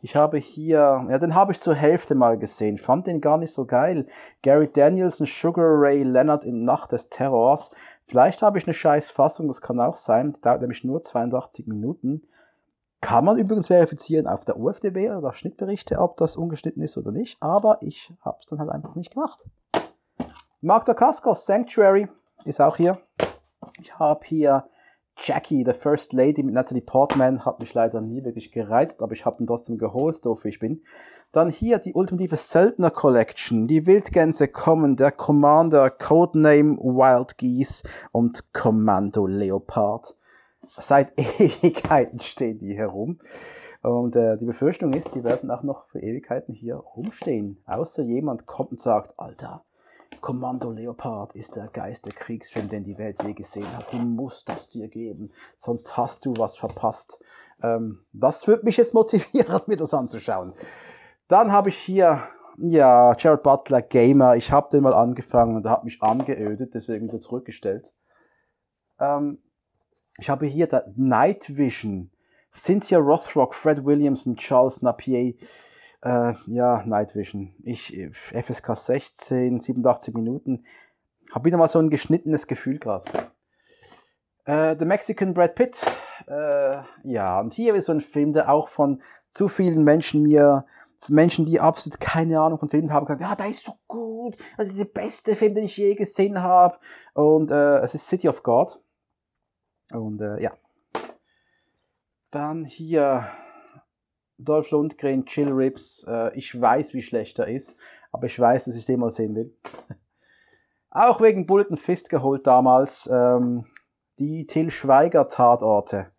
Ich habe hier, ja, den habe ich zur Hälfte mal gesehen, fand den gar nicht so geil. Gary Danielson, Sugar Ray Leonard in Nacht des Terrors, Vielleicht habe ich eine scheiß Fassung, das kann auch sein. Die dauert nämlich nur 82 Minuten. Kann man übrigens verifizieren auf der UFDB oder Schnittberichte, ob das ungeschnitten ist oder nicht. Aber ich habe es dann halt einfach nicht gemacht. Mark Dacascos, Sanctuary, ist auch hier. Ich habe hier Jackie, the First Lady mit Natalie Portman, hat mich leider nie wirklich gereizt, aber ich habe ihn trotzdem geholt, doof wie ich bin. Dann hier die ultimative Söldner Collection, die Wildgänse kommen, der Commander, Codename Wild Geese und Kommando Leopard. Seit [laughs] Ewigkeiten stehen die herum. Und äh, die Befürchtung ist, die werden auch noch für Ewigkeiten hier rumstehen. Außer jemand kommt und sagt, Alter, Kommando Leopard ist der geilste Kriegsfilm, den die Welt je gesehen hat. Du musst das dir geben, sonst hast du was verpasst. Ähm, das wird mich jetzt motivieren, [laughs] mir das anzuschauen. Dann habe ich hier, ja, Jared Butler Gamer. Ich habe den mal angefangen und er hat mich angeödet, deswegen wieder zurückgestellt. Ähm, ich habe hier Night Vision. Cynthia Rothrock, Fred Williams und Charles Napier. Äh, ja, Night Vision. Ich, FSK 16, 87 Minuten. Hab wieder mal so ein geschnittenes Gefühl gerade. Äh, The Mexican Brad Pitt. Äh, ja, und hier ist so ein Film, der auch von zu vielen Menschen mir, Menschen, die absolut keine Ahnung von Filmen haben, gesagt, ja, der ist so gut. Das ist der beste Film, den ich je gesehen habe. Und äh, es ist City of God. Und äh, ja. Dann hier Dolph Lundgren, Chill Rips. Äh, ich weiß, wie schlecht er ist, aber ich weiß, dass ich den mal sehen will. [laughs] Auch wegen Bulletin Fist geholt damals. Ähm, die Till Schweiger Tatorte.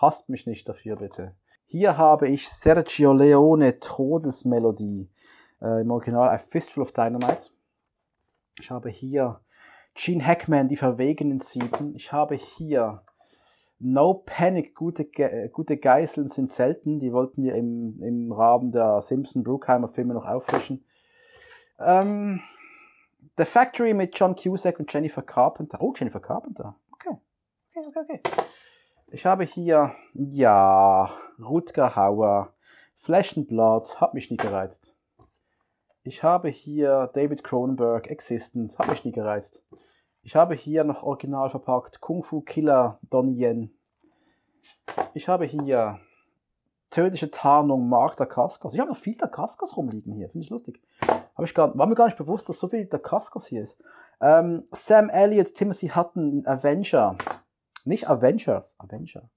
Hasst mich nicht dafür, bitte. Hier habe ich Sergio Leone Todesmelodie. Äh, Im Original A Fistful of Dynamite. Ich habe hier Gene Hackman, die verwegenen Sieben. Ich habe hier No Panic, gute, Ge gute Geiseln sind selten. Die wollten wir im, im Rahmen der Simpson-Brookheimer-Filme noch auffrischen. Ähm, The Factory mit John Cusack und Jennifer Carpenter. Oh, Jennifer Carpenter. Okay. Okay, okay, okay. Ich habe hier, ja, Rutger Hauer, Flesh and Blood, hat mich nie gereizt. Ich habe hier David Cronenberg, Existence, hat mich nie gereizt. Ich habe hier noch original verpackt Kung Fu Killer Donnie Yen. Ich habe hier tödliche Tarnung Mark Kaskas. Ich habe noch viel Kaskas rumliegen hier, finde ich lustig. Habe ich gar, war mir gar nicht bewusst, dass so viel Kaskas hier ist. Ähm, Sam Elliott, Timothy Hutton, Avenger. Nicht Avengers, Avenger.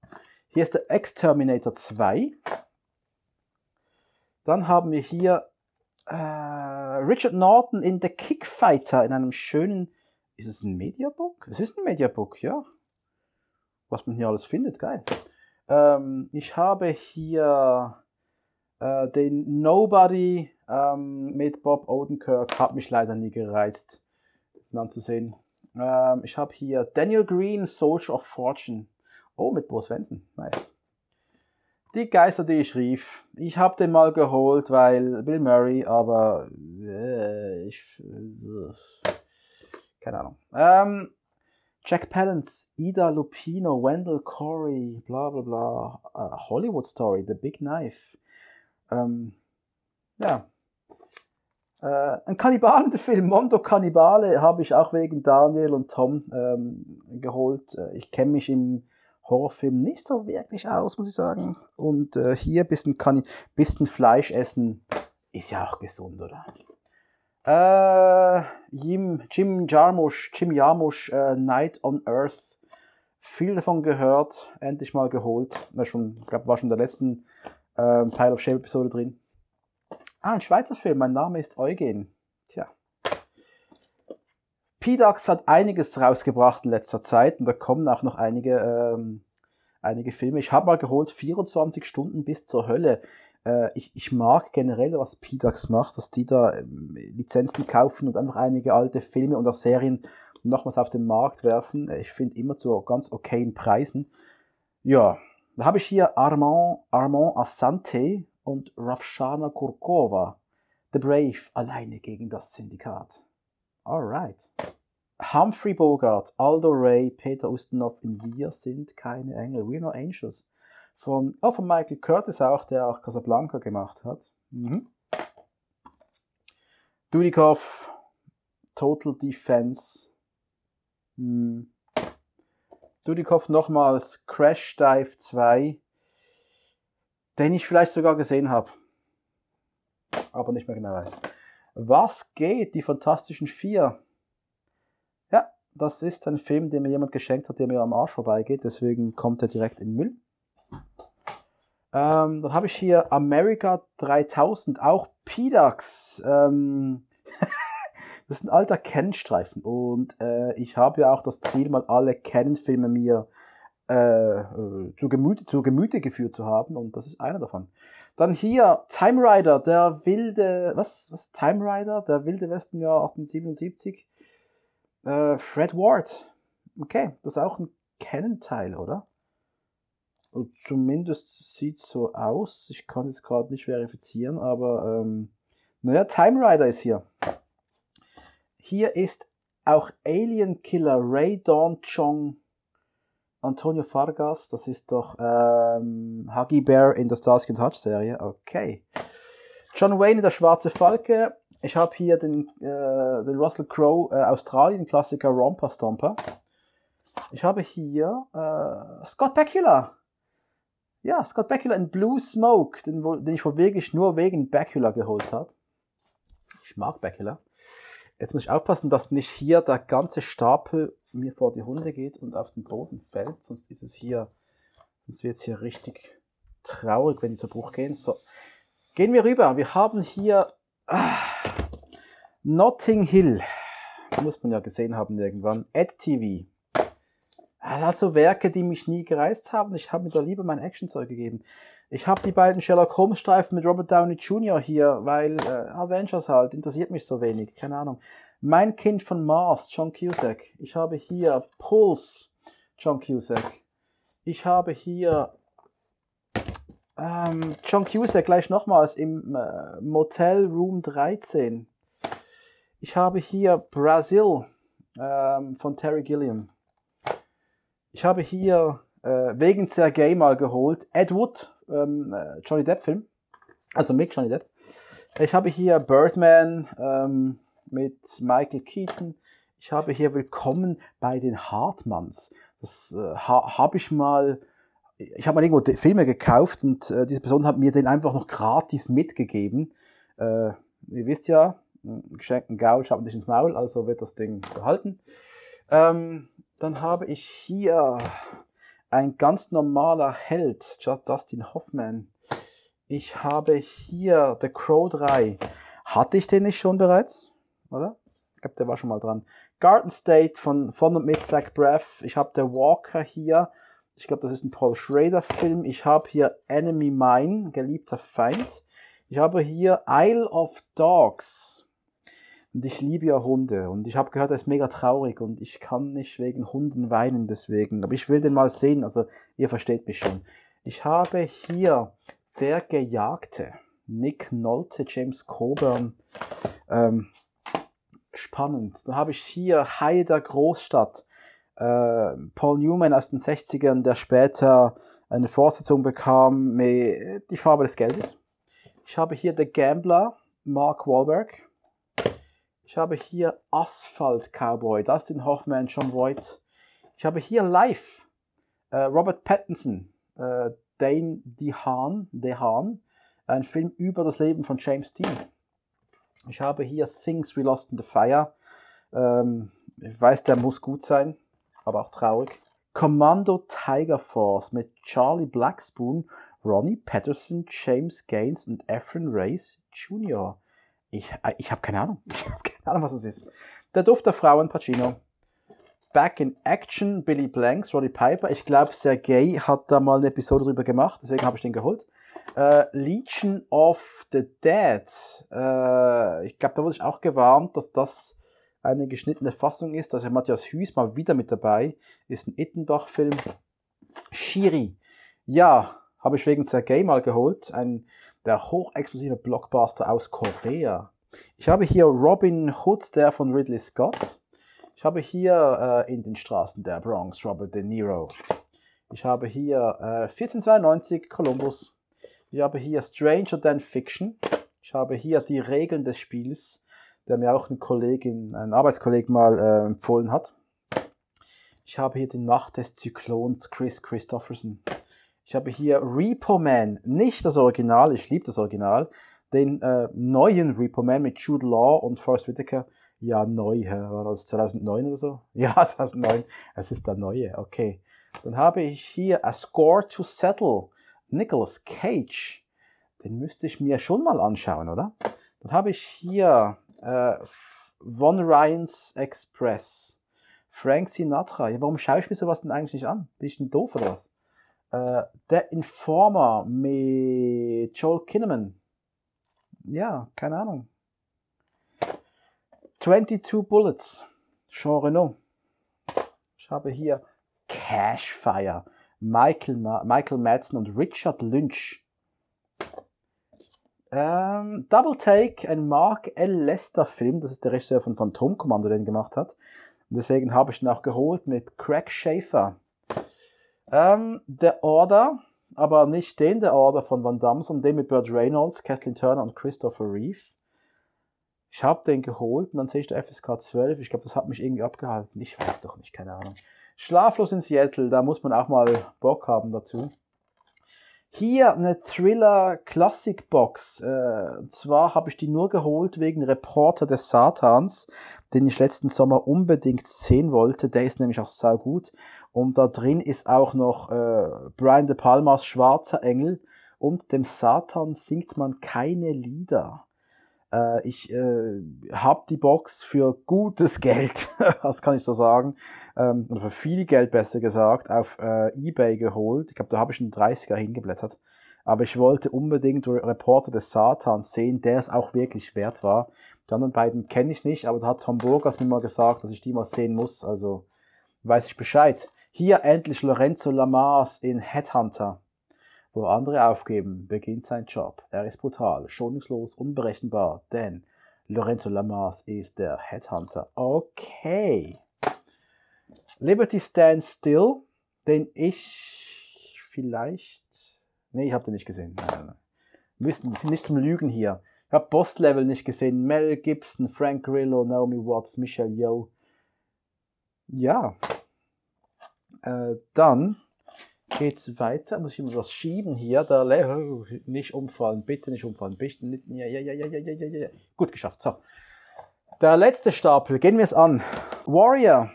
Hier ist der Exterminator 2. Dann haben wir hier äh, Richard Norton in The Kickfighter in einem schönen ist es ein Mediabook? Es ist ein Mediabook, ja. Was man hier alles findet, geil. Ähm, ich habe hier äh, den Nobody ähm, mit Bob Odenkirk. Hat mich leider nie gereizt, ihn anzusehen. Ähm, ich habe hier Daniel Green, Soldier of Fortune. Oh, mit Bo Svensson. Nice. Die Geister, die ich rief. Ich habe den mal geholt, weil Bill Murray, aber äh, ich, äh, keine Ahnung. Ähm, Jack Palance, Ida Lupino, Wendell Corey, bla bla bla. Uh, Hollywood Story, The Big Knife. Ähm, ja. Äh, ein Kannibalenfilm, Mondo Kannibale, habe ich auch wegen Daniel und Tom ähm, geholt. Äh, ich kenne mich im Horrorfilm nicht so wirklich aus, muss ich sagen. Und äh, hier bisschen, Kanni bisschen Fleisch essen ist ja auch gesund, oder? Äh, Jim, Jim Jarmusch, Jim Jarmusch, äh, Night on Earth. Viel davon gehört, endlich mal geholt. Na, schon, glaub, war schon der letzten äh, Pile of Shame Episode drin. Ah, ein Schweizer Film, mein Name ist Eugen. Tja. PDAX hat einiges rausgebracht in letzter Zeit und da kommen auch noch einige, ähm, einige Filme. Ich habe mal geholt 24 Stunden bis zur Hölle äh, ich, ich mag generell, was PDAX macht, dass die da ähm, Lizenzen kaufen und einfach einige alte Filme und auch Serien nochmals auf den Markt werfen. Ich finde immer zu ganz okayen Preisen. Ja, da habe ich hier Armand, Armand Asante und Ravshana Kurkova. The Brave alleine gegen das Syndikat. Alright. Humphrey Bogart, Aldo Ray, Peter Ustinov in Wir sind keine Engel. We're no angels von, oh, von Michael Curtis auch, der auch Casablanca gemacht hat. Mhm. Dudikoff, Total Defense. Hm. Dudikoff nochmals Crash Dive 2, den ich vielleicht sogar gesehen habe, aber nicht mehr genau weiß. Was geht? Die Fantastischen Vier. Ja, das ist ein Film, den mir jemand geschenkt hat, der mir am Arsch vorbeigeht, deswegen kommt er direkt in den Müll. Ähm, dann habe ich hier America 3000, auch PDAX. Ähm, [laughs] das ist ein alter Canon-Streifen und äh, ich habe ja auch das Ziel, mal alle Canon-Filme mir äh, äh, zu, Gemüte, zu Gemüte geführt zu haben und das ist einer davon. Dann hier Time Rider, der wilde, was, was, Time Rider, der wilde Westen, ja, 1877. Äh, Fred Ward. Okay, das ist auch ein Canon-Teil, oder? Und zumindest sieht so aus. Ich kann es gerade nicht verifizieren, aber ähm, naja, Time Rider ist hier. Hier ist auch Alien Killer Ray Dawn Chong Antonio Fargas. Das ist doch ähm, Huggy Bear in der Starsky Touch Serie. Okay. John Wayne, der schwarze Falke. Ich habe hier den, äh, den Russell Crowe äh, Australien-Klassiker Romper Stomper. Ich habe hier äh, Scott Bakula. Ja, Scott Bakula in Blue Smoke, den, den ich wirklich nur wegen Bakula geholt habe. Ich mag Bakula. Jetzt muss ich aufpassen, dass nicht hier der ganze Stapel mir vor die Hunde geht und auf den Boden fällt, sonst ist es hier, sonst wird es hier richtig traurig, wenn die zu Bruch gehen. So, gehen wir rüber. Wir haben hier ah, Notting Hill. Muss man ja gesehen haben irgendwann. Ad TV. Also Werke, die mich nie gereizt haben. Ich habe mir da lieber mein Actionzeug gegeben. Ich habe die beiden Sherlock Holmes Streifen mit Robert Downey Jr. hier, weil äh, Avengers halt interessiert mich so wenig. Keine Ahnung. Mein Kind von Mars, John Cusack. Ich habe hier Pulse, John Cusack. Ich habe hier ähm, John Cusack gleich nochmals im äh, Motel Room 13. Ich habe hier Brazil ähm, von Terry Gilliam. Ich habe hier äh, wegen Sergei mal geholt Ed Wood, ähm, äh, Johnny Depp Film. Also mit Johnny Depp. Ich habe hier Birdman ähm, mit Michael Keaton. Ich habe hier Willkommen bei den Hartmanns. Das äh, ha, habe ich mal ich habe mal irgendwo Filme gekauft und äh, diese Person hat mir den einfach noch gratis mitgegeben. Äh, ihr wisst ja, geschenkten Gaul schaut nicht ins Maul, also wird das Ding behalten. Ähm, dann habe ich hier ein ganz normaler Held, Dustin Hoffman. Ich habe hier The Crow 3. Hatte ich den nicht schon bereits? Oder? Ich glaube, der war schon mal dran. Garden State von, von und mit Zach Braff. Ich habe The Walker hier. Ich glaube, das ist ein Paul Schrader-Film. Ich habe hier Enemy Mine, geliebter Feind. Ich habe hier Isle of Dogs. Und ich liebe ja Hunde. Und ich habe gehört, er ist mega traurig und ich kann nicht wegen Hunden weinen deswegen. Aber ich will den mal sehen. Also ihr versteht mich schon. Ich habe hier Der Gejagte. Nick Nolte, James Coburn. Ähm, spannend. Dann habe ich hier Hai der Großstadt äh, Paul Newman aus den 60ern, der später eine Fortsetzung bekam mit Die Farbe des Geldes. Ich habe hier The Gambler, Mark Wahlberg. Ich habe hier Asphalt Cowboy, Dustin Hoffman, John Voight. Ich habe hier Life, äh, Robert Pattinson, äh, Dane DeHaan, DeHaan, ein Film über das Leben von James Dean. Ich habe hier Things We Lost in the Fire. Ähm, ich weiß, der muss gut sein aber auch traurig. Commando Tiger Force mit Charlie Blackspoon, Ronnie Patterson, James Gaines und Efren Reyes Jr. Ich, äh, ich habe keine Ahnung. [laughs] Ich habe Ahnung, was es ist. Der Duft der Frauen, Pacino. Back in Action, Billy Blanks, Roddy Piper. Ich glaube, Sergei hat da mal eine Episode drüber gemacht, deswegen habe ich den geholt. Äh, Legion of the Dead. Äh, ich glaube, da wurde ich auch gewarnt, dass das eine geschnittene Fassung ist. Also Matthias Hüß mal wieder mit dabei. Ist ein Ittenbach-Film. Shiri. Ja, habe ich wegen Sergei mal geholt. Ein der hochexplosive Blockbuster aus Korea. Ich habe hier Robin Hood, der von Ridley Scott. Ich habe hier äh, in den Straßen der Bronx Robert De Niro. Ich habe hier äh, 1492 Columbus. Ich habe hier Stranger Than Fiction. Ich habe hier die Regeln des Spiels der mir auch ein Kollegin, ein Arbeitskollege mal äh, empfohlen hat. Ich habe hier die Nacht des Zyklons Chris Christopherson. Ich habe hier Repo Man, nicht das Original, ich liebe das Original, den äh, neuen Repo Man mit Jude Law und Forrest Whitaker. Ja, neu, war das 2009 oder so? [laughs] Ja, 2009, es ist der neue, okay. Dann habe ich hier A Score to Settle, Nicolas Cage. Den müsste ich mir schon mal anschauen, oder? Dann habe ich hier äh, Von Ryans Express. Frank Sinatra. Ja, warum schaue ich mir sowas denn eigentlich nicht an? Bin ich denn doof oder was? Äh, The Informer mit Joel Kinnaman. Ja, keine Ahnung. 22 Bullets. Jean Renault. Ich habe hier Cashfire. Michael, Ma Michael Madsen und Richard Lynch. Ähm, Double Take, ein Mark L. Lester Film, das ist der Regisseur von Phantom Commando, den gemacht hat. Und deswegen habe ich ihn auch geholt mit Craig Schaefer. Ähm, The Order, aber nicht den The Order von Van Damme, sondern den mit Burt Reynolds, Kathleen Turner und Christopher Reeve. Ich habe den geholt und dann sehe ich der FSK 12. Ich glaube, das hat mich irgendwie abgehalten. Ich weiß doch nicht, keine Ahnung. Schlaflos in Seattle, da muss man auch mal Bock haben dazu. Hier eine Thriller Classic Box. Äh, und zwar habe ich die nur geholt wegen Reporter des Satans, den ich letzten Sommer unbedingt sehen wollte. Der ist nämlich auch sehr gut. Und da drin ist auch noch äh, Brian De Palmas Schwarzer Engel. Und dem Satan singt man keine Lieder. Äh, ich äh, habe die Box für gutes [laughs] Geld, das kann ich so sagen, ähm, oder für viel Geld besser gesagt, auf äh, Ebay geholt. Ich glaube, da habe ich einen 30er hingeblättert. Aber ich wollte unbedingt Reporter des Satans sehen, der es auch wirklich wert war. Die anderen beiden kenne ich nicht, aber da hat Tom Burgers mir mal gesagt, dass ich die mal sehen muss. Also weiß ich Bescheid. Hier endlich Lorenzo Lamas in Headhunter. Wo andere aufgeben, beginnt sein Job. Er ist brutal, schonungslos, unberechenbar, denn Lorenzo Lamas ist der Headhunter. Okay. Liberty Stands Still, den ich vielleicht. Nee, ich habe den nicht gesehen. Nein. Wir sind nicht zum Lügen hier. Ich habe Boss Level nicht gesehen. Mel Gibson, Frank Grillo, Naomi Watts, Michelle Yeoh. Ja. Äh, dann geht's weiter. Muss ich immer was schieben hier. Da nicht umfallen, bitte nicht umfallen, bitte nicht. Ja, ja, ja, ja, ja, ja, ja. Gut geschafft. So. Der letzte Stapel, gehen wir es an. Warrior.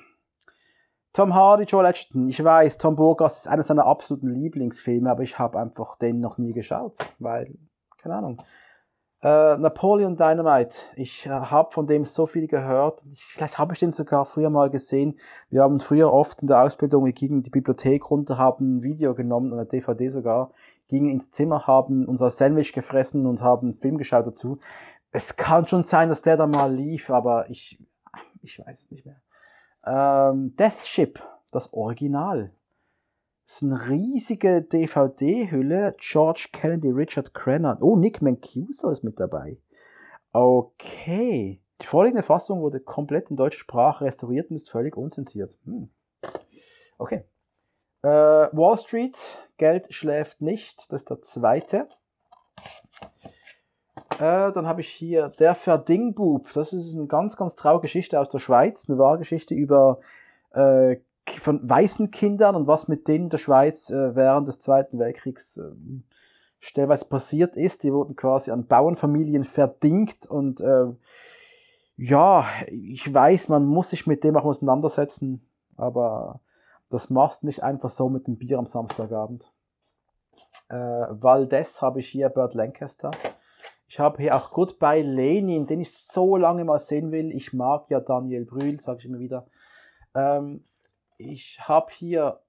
Tom Hardy, Joel Edgerton. Ich weiß, Tom Burgas ist einer seiner absoluten Lieblingsfilme, aber ich habe einfach den noch nie geschaut, weil, keine Ahnung. Äh, Napoleon Dynamite. Ich äh, habe von dem so viel gehört. Ich, vielleicht habe ich den sogar früher mal gesehen. Wir haben früher oft in der Ausbildung, wir gingen in die Bibliothek runter, haben ein Video genommen, eine DVD sogar, gingen ins Zimmer, haben unser Sandwich gefressen und haben einen Film geschaut dazu. Es kann schon sein, dass der da mal lief, aber ich, ich weiß es nicht mehr. Ähm, Death Ship, das Original. Ist eine riesige DVD-Hülle. George Kennedy, Richard Crenna. Oh, Nick Mancuso ist mit dabei. Okay. Die vorliegende Fassung wurde komplett in deutscher Sprache restauriert und ist völlig unzensiert. Hm. Okay. Äh, Wall Street, Geld schläft nicht. Das ist der zweite. Äh, dann habe ich hier Der Verdingbub. Das ist eine ganz, ganz traurige Geschichte aus der Schweiz. Eine wahre Geschichte über äh, von weißen Kindern und was mit denen in der Schweiz äh, während des Zweiten Weltkriegs äh, stellenweise passiert ist. Die wurden quasi an Bauernfamilien verdingt und äh, ja, ich weiß, man muss sich mit dem auch auseinandersetzen, aber das machst nicht einfach so mit dem Bier am Samstagabend. Äh, Valdez habe ich hier, Burt Lancaster. Ich habe hier auch Goodbye Lenin, den ich so lange mal sehen will. Ich mag ja Daniel Brühl, sage ich immer wieder. Ähm, ich habe hier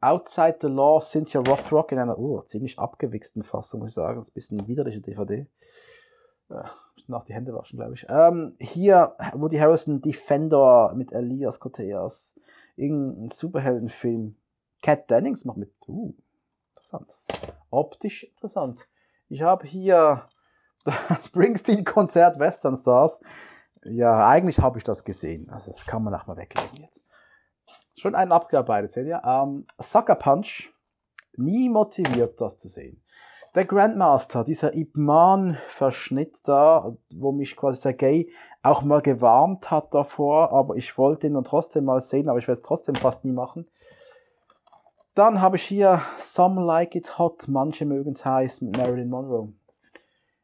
Outside the Law Cynthia Rothrock in einer oh, ziemlich abgewichsten Fassung, muss ich sagen. Das ist ein bisschen eine widerliche DVD. Äh, nach die Hände waschen, glaube ich. Ähm, hier Woody Harrison Defender mit Elias Koteas. Irgendein Superheldenfilm. Cat Dennings macht mit. Uh, interessant. Optisch interessant. Ich habe hier das [laughs] Springsteen-Konzert Western Stars. Ja, eigentlich habe ich das gesehen. Also das kann man auch mal weglegen jetzt. Schon einen abgearbeitet, seht ihr? Ähm, Sucker Punch, nie motiviert, das zu sehen. der Grandmaster, dieser Ip Man-Verschnitt da, wo mich quasi Sergei auch mal gewarnt hat davor, aber ich wollte ihn dann trotzdem mal sehen, aber ich werde es trotzdem fast nie machen. Dann habe ich hier Some Like It Hot, manche mögen es heiß mit Marilyn Monroe.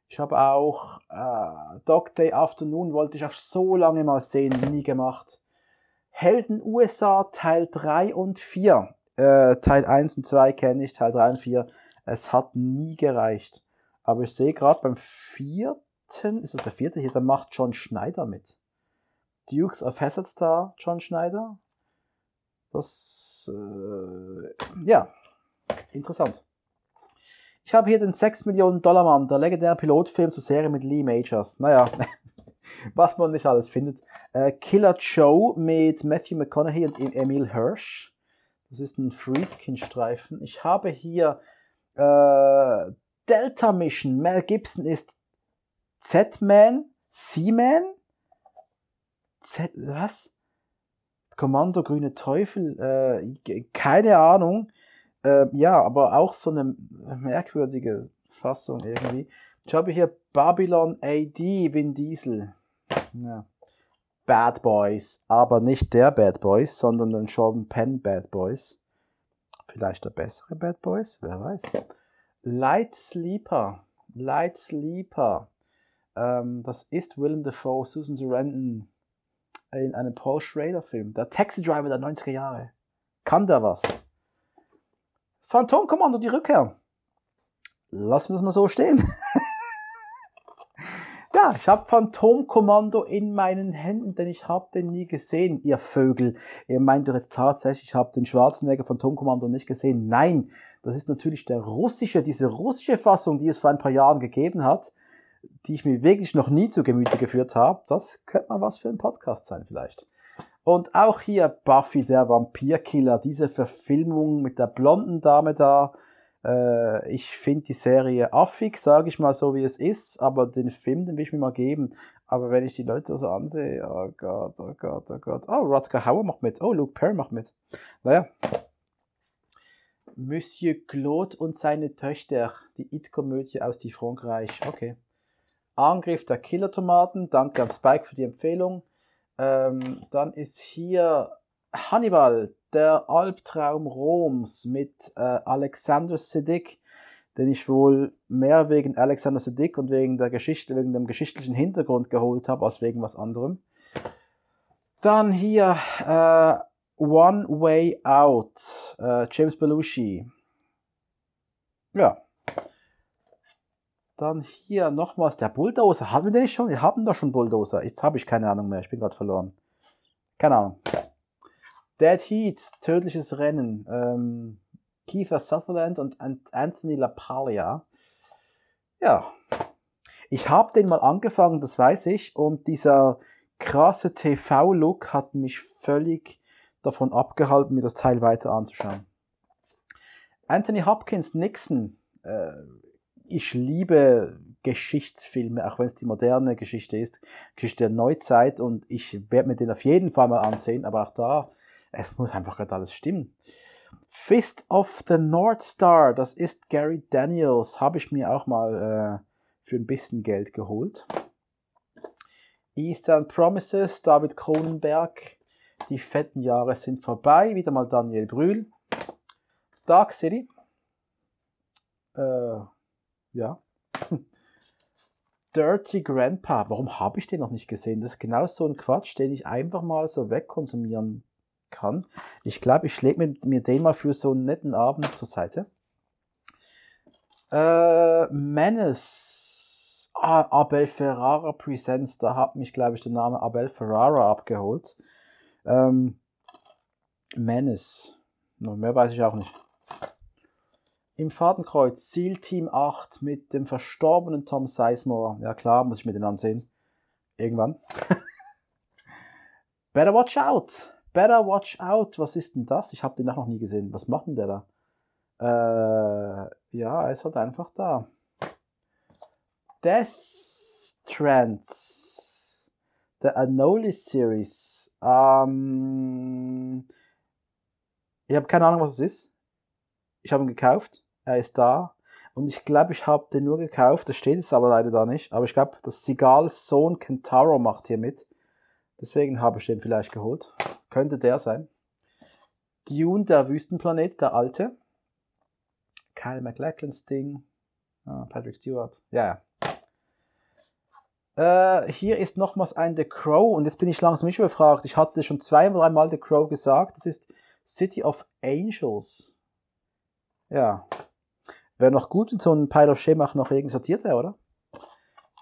Ich habe auch äh, Dog Day Afternoon, wollte ich auch so lange mal sehen, nie gemacht. Helden USA Teil 3 und 4. Äh, Teil 1 und 2 kenne ich, Teil 3 und 4 es hat nie gereicht. Aber ich sehe gerade beim vierten, ist das der vierte hier, da macht John Schneider mit. Dukes of Hazzard Star, John Schneider. Das, äh, ja, interessant. Ich habe hier den 6 Millionen Dollar Mann, der legendäre Pilotfilm zur Serie mit Lee Majors. Naja, [laughs] [laughs] was man nicht alles findet. Äh, Killer Joe mit Matthew McConaughey und Emil Hirsch. Das ist ein Friedkin-Streifen. Ich habe hier äh, Delta Mission, Mel Gibson ist Z-Man, C-Man, Z, was? Kommando Grüne Teufel, äh, keine Ahnung. Äh, ja, aber auch so eine merkwürdige Fassung irgendwie. Ich habe hier Babylon AD, Vin Diesel. Ja. Bad Boys, aber nicht der Bad Boys, sondern den Sean Penn Bad Boys. Vielleicht der bessere Bad Boys, wer weiß. Light Sleeper. Light Sleeper. Ähm, das ist Willem Dafoe, Susan Sarandon in einem Paul Schrader Film. Der Taxi Driver der 90er Jahre. Kann der was? Phantom Commando, die Rückkehr. Lass uns das mal so stehen. [laughs] Ja, ich habe Phantomkommando in meinen Händen, denn ich habe den nie gesehen, ihr Vögel. Ihr meint doch jetzt tatsächlich, ich habe den Schwarzenegger Phantomkommando nicht gesehen. Nein, das ist natürlich der russische, diese russische Fassung, die es vor ein paar Jahren gegeben hat, die ich mir wirklich noch nie zu Gemüte geführt habe. Das könnte mal was für ein Podcast sein vielleicht. Und auch hier Buffy, der Vampirkiller, diese Verfilmung mit der blonden Dame da, äh, ich finde die Serie affig, sage ich mal so, wie es ist, aber den Film, den will ich mir mal geben. Aber wenn ich die Leute so ansehe, oh Gott, oh Gott, oh Gott. Oh, Rutger Hauer macht mit. Oh, Luke Perry macht mit. Naja. Monsieur Claude und seine Töchter, die It-Komödie aus die Frankreich. Okay. Angriff der Killer-Tomaten. Danke an Spike für die Empfehlung. Ähm, dann ist hier Hannibal, der Albtraum Roms mit äh, Alexander Siddig, den ich wohl mehr wegen Alexander Siddig und wegen der Geschichte, wegen dem geschichtlichen Hintergrund geholt habe, als wegen was anderem. Dann hier äh, One Way Out, äh, James Belushi. Ja. Dann hier nochmals der Bulldozer. Hatten wir den nicht schon? Wir haben doch schon Bulldozer. Jetzt habe ich keine Ahnung mehr. Ich bin gerade verloren. Keine Ahnung. Dead Heat, tödliches Rennen. Ähm, Kiefer Sutherland und Anthony LaPaglia. Ja. Ich habe den mal angefangen, das weiß ich, und dieser krasse TV-Look hat mich völlig davon abgehalten, mir das Teil weiter anzuschauen. Anthony Hopkins, Nixon. Äh, ich liebe Geschichtsfilme, auch wenn es die moderne Geschichte ist, Geschichte der Neuzeit und ich werde mir den auf jeden Fall mal ansehen, aber auch da es muss einfach gerade alles stimmen. Fist of the North Star, das ist Gary Daniels, habe ich mir auch mal äh, für ein bisschen Geld geholt. Eastern Promises, David Cronenberg, die fetten Jahre sind vorbei, wieder mal Daniel Brühl. Dark City, äh, ja. [laughs] Dirty Grandpa, warum habe ich den noch nicht gesehen? Das ist genau so ein Quatsch, den ich einfach mal so wegkonsumieren kann. Ich glaube, ich schläge mir, mir den mal für so einen netten Abend zur Seite. Äh, Menace. Ah, Abel Ferrara Presents. Da hat mich, glaube ich, der Name Abel Ferrara abgeholt. Ähm, Menace. No, mehr weiß ich auch nicht. Im Fadenkreuz Seal Team 8 mit dem verstorbenen Tom Sizemore. Ja klar, muss ich mir den ansehen. Irgendwann. [laughs] Better watch out. Better Watch Out, was ist denn das? Ich habe den noch nie gesehen. Was macht denn der da? Äh, ja, er ist halt einfach da. Death Trance. Der Anolis Series. Ähm, ich habe keine Ahnung, was es ist. Ich habe ihn gekauft. Er ist da. Und ich glaube, ich habe den nur gekauft. Das steht jetzt aber leider da nicht. Aber ich glaube, das Sigals Sohn Kentaro macht hier mit. Deswegen habe ich den vielleicht geholt. Könnte der sein. Dune, der Wüstenplanet, der alte. Kyle MacLachlan's Ding. Ah, Patrick Stewart. Ja, ja. Äh, hier ist nochmals ein The Crow und jetzt bin ich langsam nicht überfragt. Ich hatte schon zwei oder dreimal The Crow gesagt. Das ist City of Angels. Ja. Wäre noch gut, wenn so ein Pile of Shame auch noch irgendwie sortiert wäre, oder?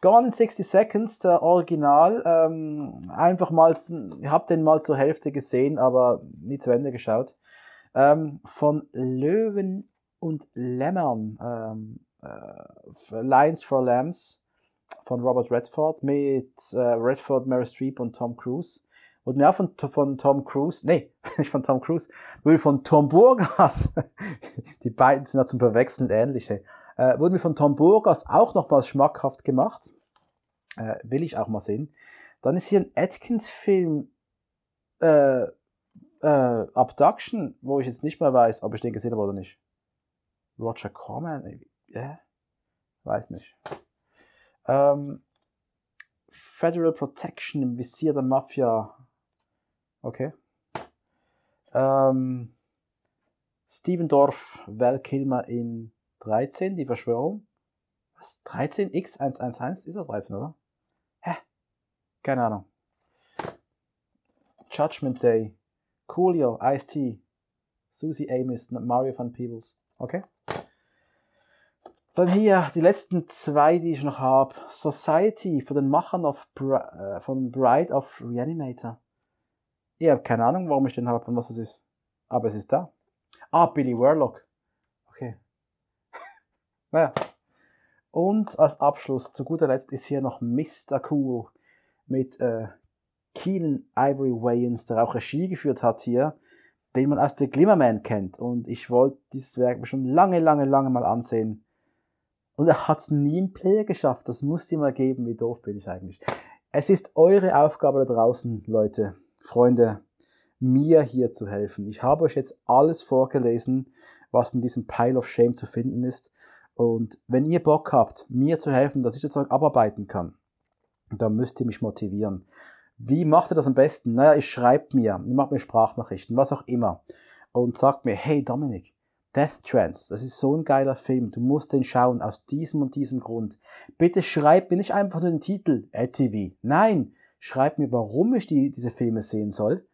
Gone in 60 Seconds, der Original. Ähm, einfach mal, ich habe den mal zur Hälfte gesehen, aber nie zu Ende geschaut. Ähm, von Löwen und Lämmern. Ähm, äh, Lions for Lambs von Robert Redford mit äh, Redford, Mary Streep und Tom Cruise. Mir auch von, von Tom Cruise, nee, [laughs] nicht von Tom Cruise, wurde von Tom Burgas, [laughs] die beiden sind ja zum Verwechseln ähnliche, äh, wurde mir von Tom Burgas auch nochmals schmackhaft gemacht. Äh, will ich auch mal sehen. Dann ist hier ein Atkins-Film, äh, äh, Abduction, wo ich jetzt nicht mehr weiß, ob ich den gesehen habe oder nicht. Roger Corman, äh, weiß nicht. Ähm, Federal Protection im Visier der Mafia. Okay. Ähm, Steven Dorf, Val Kilmer in 13, die Verschwörung. Was? 13x111? Ist das 13, oder? Hä? Keine Ahnung. Judgment Day. Coolio, Ice-T. Susie Amis, Mario van Peebles. Okay? Dann hier die letzten zwei, die ich noch habe. Society von den Machern of Bri äh, von Bride of Reanimator. Ich habe keine Ahnung, warum ich den habe und was es ist. Aber es ist da. Ah, Billy Warlock. Naja. Und als Abschluss, zu guter Letzt, ist hier noch Mr. Cool mit äh, Keenan Ivory Wayans, der auch Regie geführt hat hier, den man aus der Glimmerman kennt. Und ich wollte dieses Werk schon lange, lange, lange mal ansehen. Und er hat es nie im Player geschafft. Das muss ihr mal geben. Wie doof bin ich eigentlich. Es ist eure Aufgabe da draußen, Leute, Freunde, mir hier zu helfen. Ich habe euch jetzt alles vorgelesen, was in diesem Pile of Shame zu finden ist. Und wenn ihr Bock habt, mir zu helfen, dass ich das Zeug abarbeiten kann, dann müsst ihr mich motivieren. Wie macht ihr das am besten? Naja, ihr schreibt mir, ihr macht mir Sprachnachrichten, was auch immer. Und sagt mir, hey Dominik, Death Trance, das ist so ein geiler Film, du musst den schauen, aus diesem und diesem Grund. Bitte schreib mir nicht einfach nur den Titel, ATV. Nein, schreib mir, warum ich die, diese Filme sehen soll.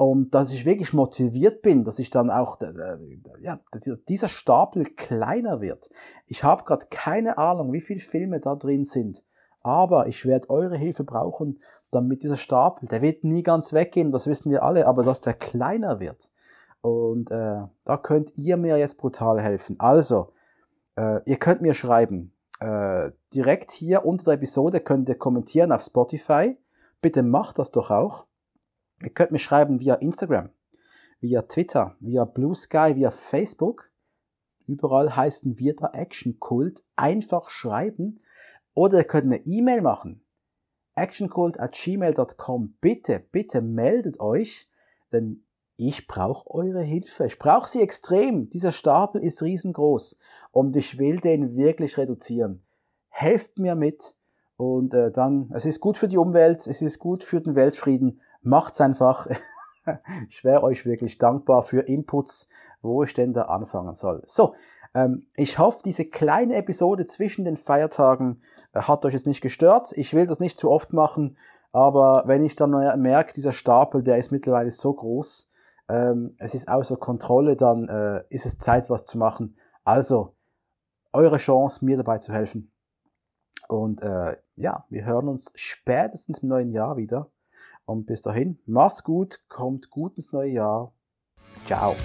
Und dass ich wirklich motiviert bin, dass ich dann auch, äh, ja, dieser Stapel kleiner wird. Ich habe gerade keine Ahnung, wie viele Filme da drin sind. Aber ich werde eure Hilfe brauchen, damit dieser Stapel, der wird nie ganz weggehen, das wissen wir alle, aber dass der kleiner wird. Und äh, da könnt ihr mir jetzt brutal helfen. Also, äh, ihr könnt mir schreiben. Äh, direkt hier unter der Episode könnt ihr kommentieren auf Spotify. Bitte macht das doch auch. Ihr könnt mir schreiben via Instagram, via Twitter, via Blue Sky, via Facebook. Überall heißen wir da Action Kult. Einfach schreiben. Oder ihr könnt eine E-Mail machen. actionkult at gmail.com. Bitte, bitte meldet euch, denn ich brauche eure Hilfe. Ich brauche sie extrem. Dieser Stapel ist riesengroß und ich will den wirklich reduzieren. Helft mir mit und äh, dann, es ist gut für die Umwelt, es ist gut für den Weltfrieden. Macht's einfach. [laughs] ich wäre euch wirklich dankbar für Inputs, wo ich denn da anfangen soll. So, ähm, ich hoffe, diese kleine Episode zwischen den Feiertagen äh, hat euch jetzt nicht gestört. Ich will das nicht zu oft machen, aber wenn ich dann merke, dieser Stapel, der ist mittlerweile so groß, ähm, es ist außer Kontrolle, dann äh, ist es Zeit, was zu machen. Also, eure Chance, mir dabei zu helfen. Und äh, ja, wir hören uns spätestens im neuen Jahr wieder. Und bis dahin, macht's gut, kommt gut ins neue Jahr. Ciao.